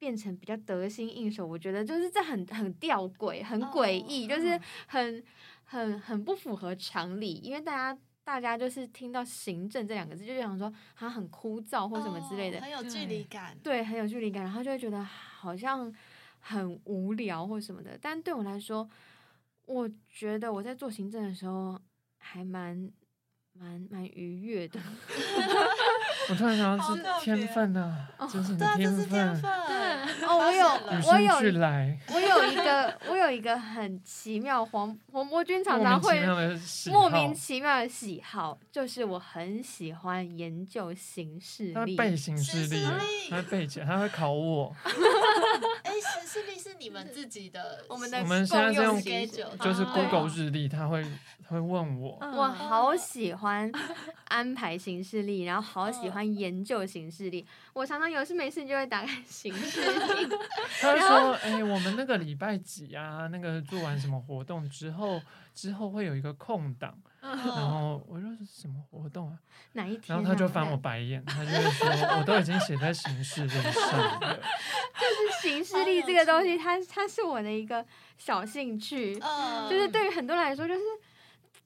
变成比较得心应手，我觉得就是这很很吊诡，很诡异，就是很很很不符合常理，因为大家大家就是听到行政这两个字，就想说它很枯燥或什么之类的，哦很有距离感。对，很有距离感，然后就会觉得好像很无聊或什么的。但对我来说，我觉得我在做行政的时候还蛮蛮蛮愉悦的。[LAUGHS] 我突然想到是天分啊，这是你对啊，这的天是天分，分。哦，我有我有来，我有一个我有一个很奇妙，黄黄伯君常常会莫名其妙的喜好，就是我很喜欢研究形式力。他背形式力啊形式力，他会背起来，他会考我。[LAUGHS] 你们自己的，我们的我们现在是用共形式就是哦 Google 日历，他会他会问我，嗯。我好喜欢安排行事历，然后好喜欢研究行事历。我常常有事没事就会打开行事历，[LAUGHS] 他会说，哎、我们那个礼拜几啊，那个做完什么活动之后，之后会有一个空档，然后我说是什么活动啊？[LAUGHS] 哪一天、啊？然后他就翻我白眼，他就会说，我都已经写在行事历上了。[LAUGHS] 就是行事历这个东西，它它是我的一个小兴趣，嗯就是对于很多人来说，就是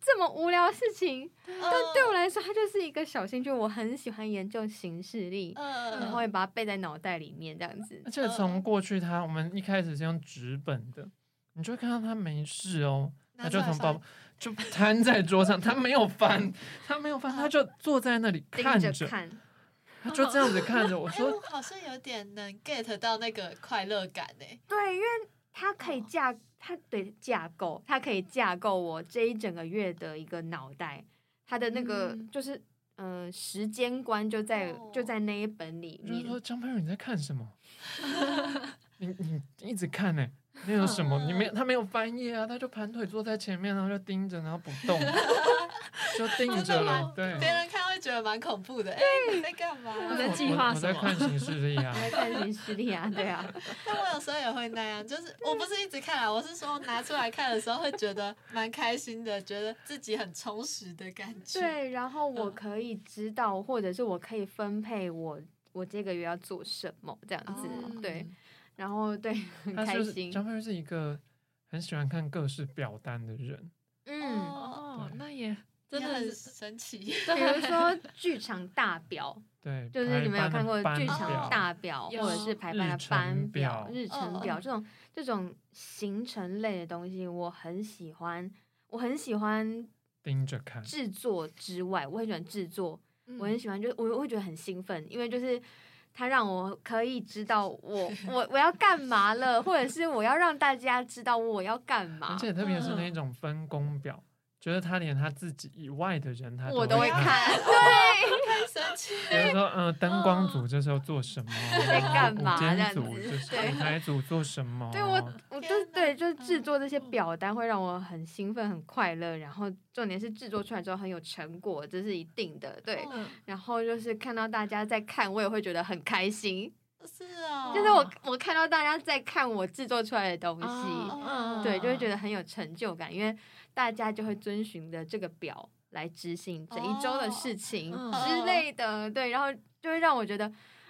这么无聊的事情，但但对我来说，它就是一个小兴趣。我很喜欢研究行事历，嗯然后也把它背在脑袋里面，这样子而。且从过去他，我们一开始是用纸本的，你就会看到他没事哦，他就从包就摊在桌上，他没有翻，他没有翻，他就坐在那里看着，盯着看，他就这样子看着我哎，说我好像有点能 get 到那个快乐感呢。对，因为他可以哦架，他对架构，它可以架构我这一整个月的一个脑袋，他的那个嗯就是呃时间观就在就哦在那一本里面。就是说张佩如你在看什么？[LAUGHS] 你你一直看呢、那有什么？你没有他没有翻页啊，他就盘腿坐在前面，然后就盯着，然后不动，[LAUGHS] 就盯着了。对，别人看会觉得蛮恐怖的。哎，你在干嘛？我在计划我 [LAUGHS] 我在什么看形势力啊我。在看形势力啊，对啊，[LAUGHS] 但我有时候也会那样，就是我不是一直看啊，我是说拿出来看的时候会觉得蛮开心的，觉得自己很充实的感觉。对，然后我嗯可以知道，或者是我可以分配我我这个月要做什么这样子，哦对，然后对很开心，张佩如是一个很喜欢看各式表单的人。嗯。哦，那也真的很的神奇。比如说剧场大表，[LAUGHS] 对，就是你们有看过剧场大表，或者是排班的班表日程表嗯。这种，这种行程类的东西，我很喜欢，我很喜欢盯着看，制作之外，我很喜欢制作，嗯。我很喜欢，就是我我会觉得很兴奋，因为就是它让我可以知道我我我要干嘛了，或者是我要让大家知道我要干嘛而，且特别是那嗯种分工表，觉得他连他自己以外的人他我都会。看，[LAUGHS] 对。太神奇比如说，嗯，灯光组这时候做什么？[LAUGHS] 在干嘛这样组子就是对舞台组做什么？对我，我就对，就是制嗯作这些表单会让我很兴奋、很快乐，然后重点是制作出来之后很有成果，这是一定的。对，嗯然后就是看到大家在看，我也会觉得很开心。是啊，就是我我看到大家在看我制作出来的东西，哦对，就会觉得很有成就感，因为大家就会遵循着这个表来执行这一周的事情哦之类的。对，然后就会让我觉得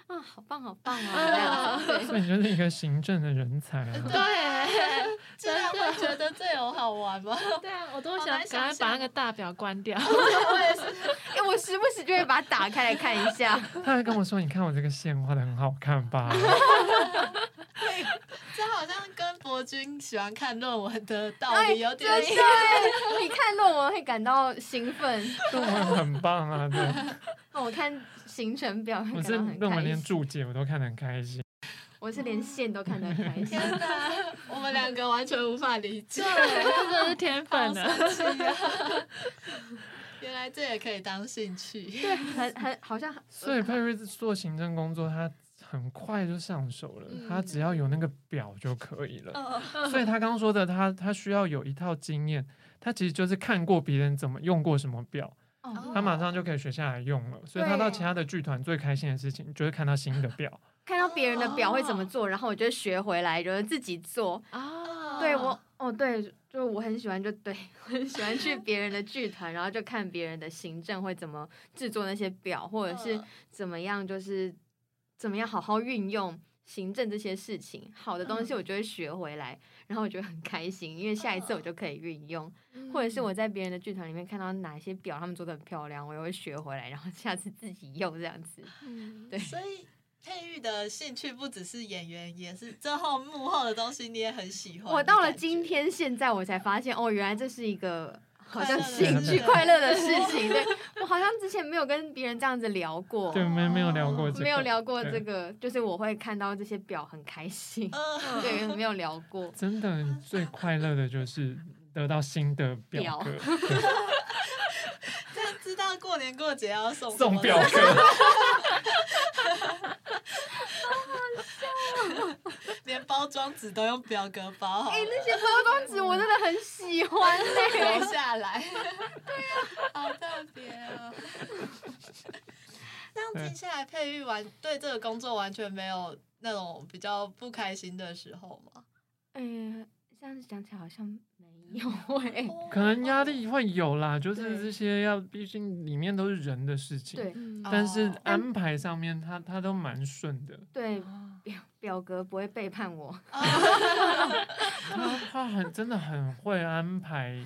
啊，好棒，好棒啊，这样 [LAUGHS] 所以你就是一个行政的人才啊！对，这样会觉得这有好玩吗？对啊，我都想想赶快把那象个大表关掉。[LAUGHS] [LAUGHS] 哎、我时不时就会把它打开来看一下。他还跟我说：“你看我这个线画的很好看吧 [LAUGHS] 这好像跟博君喜欢看论文的道哎理有点真像。你看论文会感到兴奋，？”论文很棒啊！对，[LAUGHS] 我看行程表会我是感到很论文连开心。注解我都看得很开心。我是连线都看得很开心。天哪，我们两个完全无法理解，对，这真是天好分的。啊！原来这也可以当兴趣。对，很很好像所以佩瑞做行政工作，他很快就上手了，嗯他只要有那个表就可以了。嗯所以他刚刚说的，他他需要有一套经验，他其实就是看过别人怎么用过什么表，哦，他马上就可以学下来用了。所以他到其他的剧团最开心的事情就是看到新的表。[LAUGHS] 看到别人的表会怎么做，然后我就学回来，就是自己做。啊对我，哦，对，就我很喜欢，就对我很喜欢去别人的剧团，然后就看别人的行政会怎么制作那些表，或者是嗯怎么样，就是怎么样好好运用行政这些事情。好的东西嗯我就会学回来，然后我觉得很开心，因为下一次我就可以运用，嗯或者是我在别人的剧团里面看到哪些表他们做的很漂亮，我也会学回来，然后下次自己用这样子。嗯对所以佩玉的兴趣不只是演员，也是之后幕后的东西，你也很喜欢。我到了今，天现在我才发现，哦，原来这是一个好像兴趣快乐的事情。[LAUGHS] 对我好像之前没有跟别人这样子聊过，对，没没有聊过这个，没有聊过这。个，就是我会看到这些表很开心。嗯，对，没有聊过。真的，最快乐的就是得到新的表这样 [LAUGHS] 知道过年过节要送送表。[LAUGHS] 连包装纸都用表格包好了，哎、那些包装纸我真的很喜欢 [LAUGHS] 嘞、留下来。对啊，好特别哦。那样听下来，佩玉完对这个工作完全没有那种比较不开心的时候吗？嗯，这样子讲起来好像没有哎、可能压力。会有啦，就是这些要，毕竟里面都是人的事情。对嗯。但是哦安排上面他他都蛮顺的，对，啊表表格不会背叛我。他他很真的很会安排，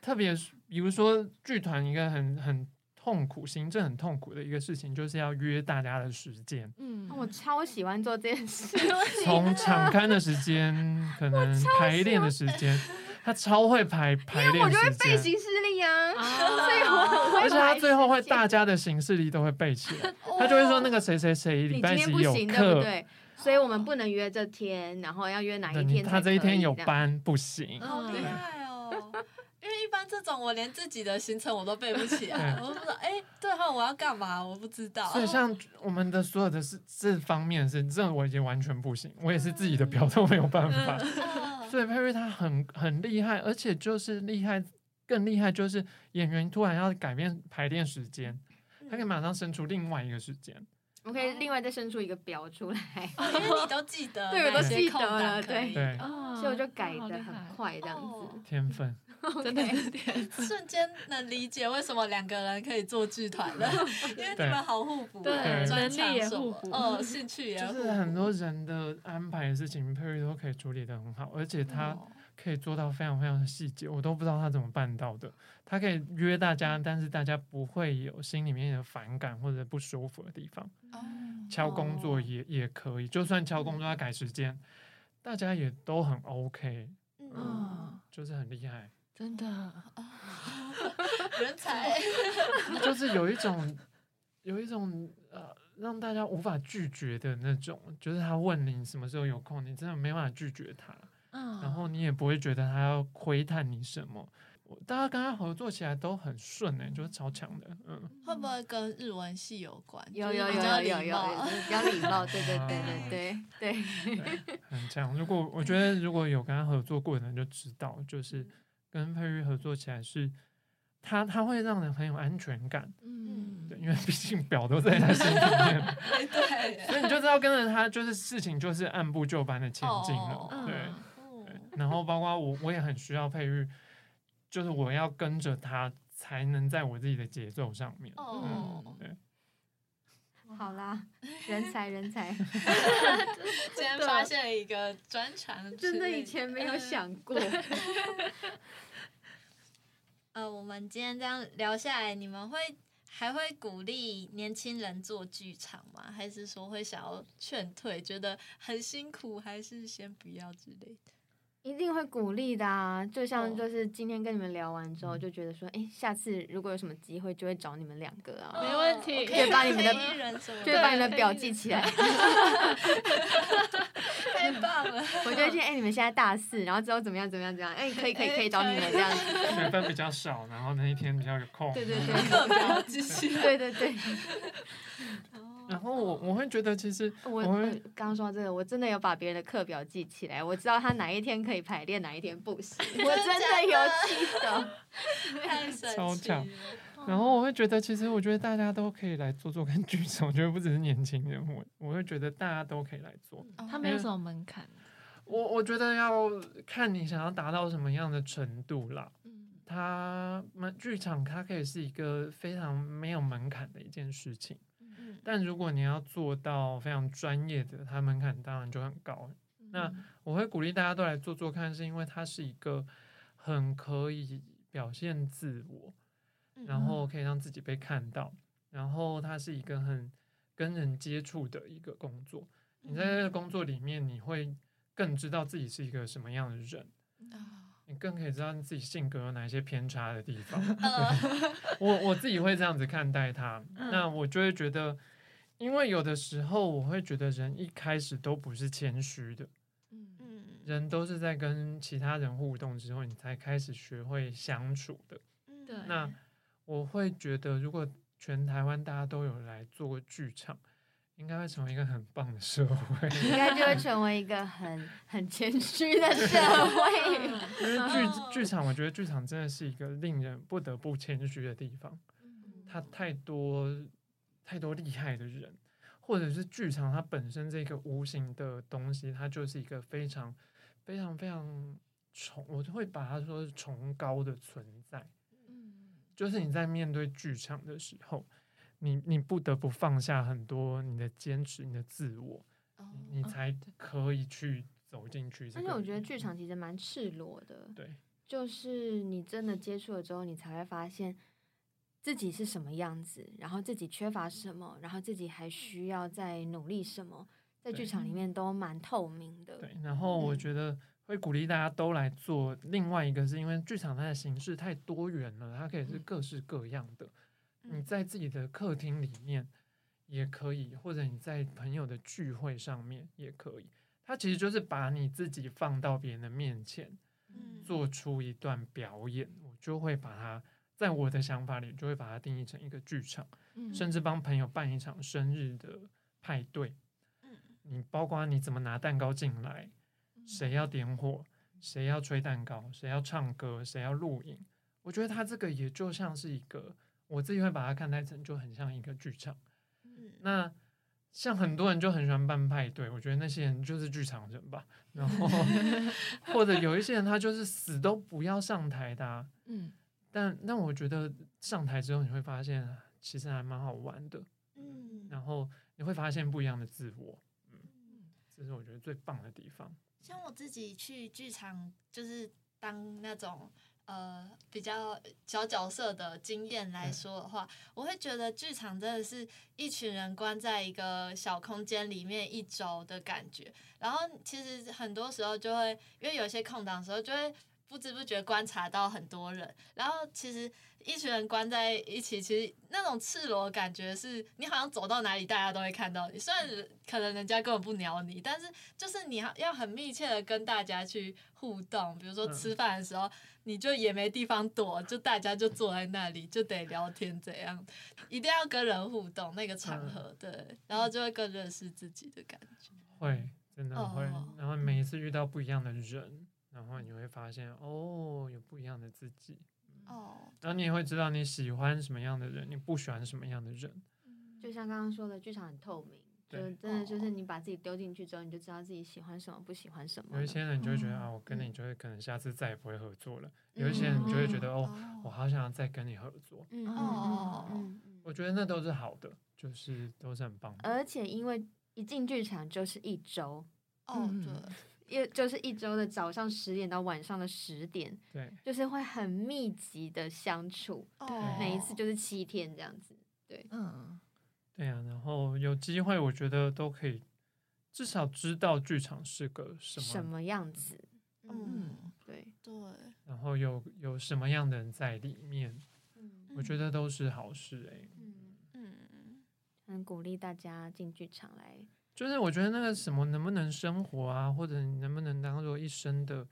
特别是比如说剧团一个很很痛苦、行政很痛苦的一个事情，就是要约大家的时间，嗯。我超喜欢做这件事，[LAUGHS] 从场刊的时间，可能排练的时间，他超会排 [LAUGHS] 排练我练就会。背行事历啊，啊。[LAUGHS] 所以我很会而且他最后会大家的行事历都会背起来，他就会说那个谁谁谁礼你拜几有今天不行，对课。不，对？所以我们不能约这天，然后要约哪一天他这一天有。班不行，好厉害哦！因为一般这种我连自己的行程我都背不起来，我都不知道，哎、对哈，我要干嘛？我不知道。所以像我们的所有的是这方面是，这我已经完全不行，我也是自己的表都没有办法。嗯所以佩瑞他很很厉害，而且就是厉害，更厉害就是演员突然要改变排练时间，他可以马上生出另外一个时间。我可以另外再生出一个表出来，哦因为你都记得，[LAUGHS] 对我都记得了对啊所以我就改的很快，这样哦子。[LAUGHS] 天分，[LAUGHS] 真的是天分。瞬间能理解为什么两个人可以做剧团了，因为你们好互补，对专能力也长什么互补呃，兴趣也互补就是很多人的安排的事情，佩瑞都可以处理的很好，而且他哦可以做到非常非常的细节，我都不知道他怎么办到的。他可以约大家，但是大家不会有心里面的反感或者不舒服的地方。哦。敲工作也也可以，就算敲工作要改时间，大家也都很 OK，嗯，嗯，就是很厉害，真的，[LAUGHS] 人才，[LAUGHS] 就是有一种有一种呃让大家无法拒绝的那种，就是他问你什么时候有空，你真的没办法拒绝他，嗯，然后你也不会觉得他要窥探你什么。大家跟他合作起来都很顺哎、就是超强的，嗯，会不会跟日文系有关？有有有有有有，礼貌就是比较礼貌，对对对对对对。对，[LAUGHS] 很强。如果我觉得如果有跟他合作过的人就知道，就是跟佩玉合作起来是，他他会让人很有安全感，嗯，对，因为毕竟表都在他身里面，[LAUGHS] 对对，所以你就知道跟着他，就是事情就是按部就班的前进了，哦对。然后包括我，我也很需要佩玉，就是我要跟着他，才能在我自己的节奏上面。哦嗯，对，[LAUGHS] 好啦，人才人才 [LAUGHS] [LAUGHS] 今天发现了一个专长，真的以前没有想过。呃，我们今天这样聊下来，你们会还会鼓励年轻人做剧场吗？还是说会想要劝退，觉得很辛苦，还是先不要之类的？一定会鼓励的啊！就像哦就是今天跟你们聊完之后，嗯就觉得说，哎、下次如果有什么机会，就会找你们两个啊，没问题哦可以就把你们的 [LAUGHS] 就会把你们的表记起来。[LAUGHS] 太棒了，我就会见，哎、你们现在大四，然后之后怎么样怎么样怎么样，哎、可以可以可以找你们这样子。学分比较少，然后那一天比较有空。对对对课表记起来。对对对，然后我我会觉得，其实我我刚刚说到这个，我真的有把别人的课表记起来，我知道他哪一天可以排练，哪一天不行，[LAUGHS] 我真的有记得。[LAUGHS] [LAUGHS] 太神奇超强。然后我会觉得，其实我觉得大家都可以来做做看剧场，我觉得不只是年轻人，我我会觉得大家都可以来做。他没有什么门槛，我我觉得要看你想要达到什么样的程度啦。嗯它门剧场它可以是一个非常没有门槛的一件事情，嗯但如果你要做到非常专业的，它门槛当然就很高。那嗯我会鼓励大家都来做做看，是因为它是一个很可以表现自我，嗯然后可以让自己被看到，然后它是一个很跟人接触的一个工作。你在这个工作里面，你会更知道自己是一个什么样的人，啊你更可以知道你自己性格有哪一些偏差的地方。[LAUGHS] 呃 [LAUGHS] 我我自己会这样子看待它，嗯那我就会觉得，因为有的时候我会觉得人一开始都不是谦虚的，嗯嗯人都是在跟其他人互动之后，你才开始学会相处的。嗯对那我会觉得，如果全台湾大家都有来做过剧场，应该会成为一个很棒的社会。应该就会成为一个很很谦虚的社会。因为剧 [LAUGHS] 剧场，我觉得剧场真的是一个令人不得不谦虚的地方。它太多太多厉害的人，或者是剧场它本身这个无形的东西，它就是一个非常非常非常崇，我就会把它说是崇高的存在。嗯就是你在面对剧场的时候，你你不得不放下很多你的坚持、你的自我，哦你你才可以去走进去这个里面。而且我觉得剧场其实蛮赤裸的，对就是你真的接触了之后，你才会发现自己是什么样子，然后自己缺乏什么，然后自己还需要再努力什么，在剧场里面都蛮透明的。对，然后我嗯觉得会鼓励大家都来做。另外一个是因为剧场它的形式太多元了，它可以是嗯各式各样的。你嗯在自己的客厅里面也可以，或者你在朋友的聚会上面也可以。它其实就是把你自己放到别人的面前，嗯做出一段表演，我就会把它在我的想法里就会把它定义成一个剧场，嗯甚至帮朋友办一场生日的派对。嗯你包括你怎么拿蛋糕进来，谁要点火，谁要吹蛋糕，谁要唱歌，谁要录影。我觉得它这个也就像是一个，我自己会把它看待成就很像一个剧场。嗯那像很多人就很喜欢办派对，我觉得那些人就是剧场人吧。然后 [LAUGHS] 或者有一些人他就是死都不要上台的啊、嗯但但我觉得上台之后你会发现，其实还蛮好玩的。嗯然后你会发现不一样的自我，嗯，这是我觉得最棒的地方。像我自己去剧场，就是当那种呃比较小角色的经验来说的话，我会觉得剧场真的是一群人关在一个小空间里面一周的感觉。然后其实很多时候就会因为有些空档的时候，就会不知不觉观察到很多人。然后其实一群人关在一起，其实那种赤裸的感觉是，你好像走到哪里大家都会看到你。虽然可能人家根本不鸟你，但是就是你要要很密切的跟大家去互动。比如说吃饭的时候。你就也没地方躲，就大家就坐在那里，就得聊天，怎样？一定要跟人互动，那个场合对，然后就会更认识自己的感觉。会，真的会。然后每一次遇到不一样的人，然后你会发现，哦，有不一样的自己。哦。然后你也会知道你喜欢什么样的人，你不喜欢什么样的人。就像刚刚说的，剧场很透明。就真的就是你把自己丢进去之后，你就知道自己喜欢什么，不喜欢什么。有一些人就会觉得啊，我跟你就会可能下次再也不会合作了。有一些人就会觉得哦，我好想要再跟你合作。嗯哦嗯我觉得那都是好的，就是都是很棒的。而且因为一进剧场就是一周哦，对，一就是一周的早上十点到晚上的十点，对，就是会很密集的相处。对，每一次就是七天这样子。对，嗯。对呀，然后有机会，我觉得都可以，至少知道剧场是个什么什么样子。嗯，对对。然后有有什么样的人在里面，嗯我觉得都是好事哎。嗯嗯，很鼓励大家进剧场来。就是我觉得那个什么能不能生活啊，或者能不能当做一生的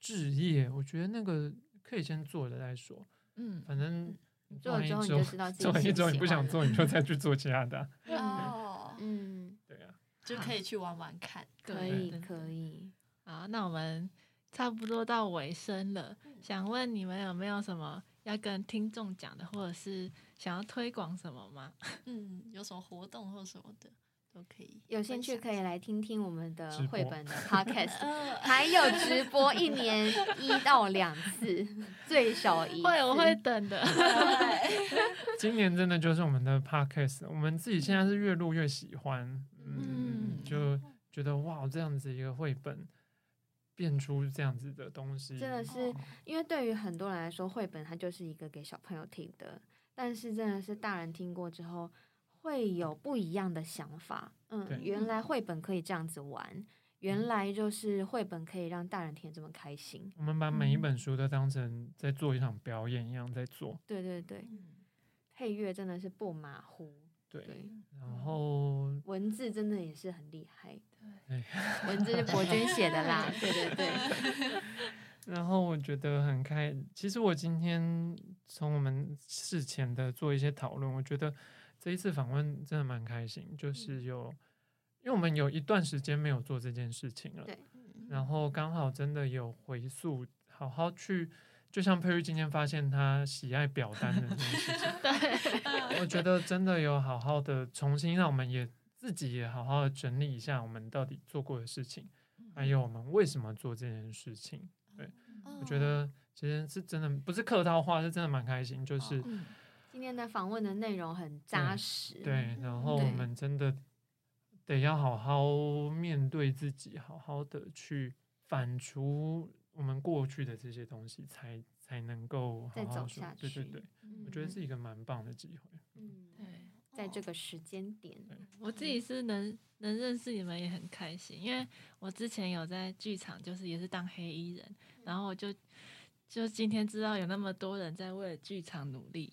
置业，我觉得那个可以先做了再说。嗯，反正。做了之后你就知道自己做完一周你不想做，你就再去做其他的。[LAUGHS] 哦，嗯，对呀，就可以去玩玩看。[LAUGHS] 可以，可以。好，那我们差不多到尾声了，想问你们有没有什么要跟听众讲的，或者是想要推广什么吗？[LAUGHS] 嗯，有什么活动或什么的？都可以，有兴趣可以来听听我们的绘本的 [LAUGHS] podcast，还有直播一年一到两次，[LAUGHS] 最少一会我会等的。[LAUGHS] 今年真的就是我们的 podcast，我们自己现在是越录越喜欢，嗯，就觉得哇，这样子一个绘本变出这样子的东西，真的是因为对于很多人来说，绘本它就是一个给小朋友听的，但是真的是大人听过之后。会有不一样的想法，嗯，原来绘本可以这样子玩，原来就是绘本可以让大人听这么开心。我们把每一本书都当成在做一场表演一样在做。对对对，配乐真的是不马虎。对，然后文字真的也是很厉害。对，文字是博 [LAUGHS] 君写的啦。对对对。[LAUGHS] 然后我觉得很开，其实我今天从我们事前的做一些讨论，我觉得。这一次访问真的蛮开心，就是有，因为我们有一段时间没有做这件事情了，对，然后刚好真的有回溯，好好去，就像佩玉今天发现他喜爱表单的这件事情，[LAUGHS] 对，我觉得真的有好好的重新让我们也自己也好好的整理一下我们到底做过的事情，还有我们为什么做这件事情，对，我觉得其实是真的不是客套话，是真的蛮开心，就是。今天的访问的内容很扎实，对，然后我们真的得要好好面对自己，好好的去反刍我们过去的这些东西，才才能够再走下去。对对对，我觉得是一个蛮棒的机会。嗯，对，在这个时间点，我自己是能能认识你们也很开心，因为我之前有在剧场，就是也是当黑衣人，然后我就就今天知道有那么多人在为了剧场努力。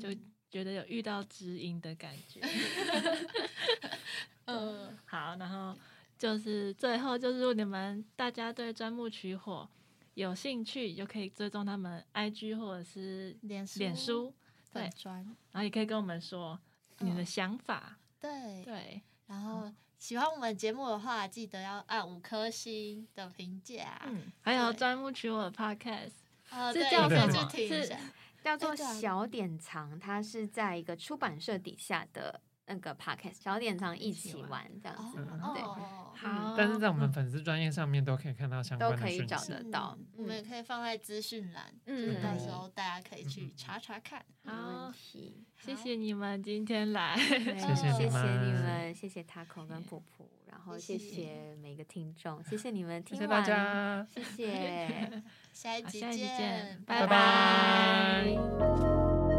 就觉得有遇到知音的感觉。[LAUGHS] 嗯，好，然后就是最后就是如果你们大家对钻木取火有兴趣，就可以追踪他们 IG 或者是脸脸书对，然后也可以跟我们说你的想法。对。对，然后喜欢我们节目的话，记得要按五颗星的评价。嗯，还有钻木取火 Podcast，是叫什么？叫做小典藏，它是在一个出版社底下的那个 podcast 小典藏一起玩。玩这样子，嗯对，哦，好，但是在我们粉丝专业上面都可以看到相都关的可以找。得到嗯。我们也嗯，可以放在资讯栏，嗯就是到时候大家可以去查查看。没好。问，题。谢谢你们今天来，谢谢你谢谢你们们，谢谢 Taco 跟普普，然后谢谢。每个听众，谢谢你们听谢谢大完，家，谢谢，[LAUGHS] 下一集好下一集见见，拜拜拜。拜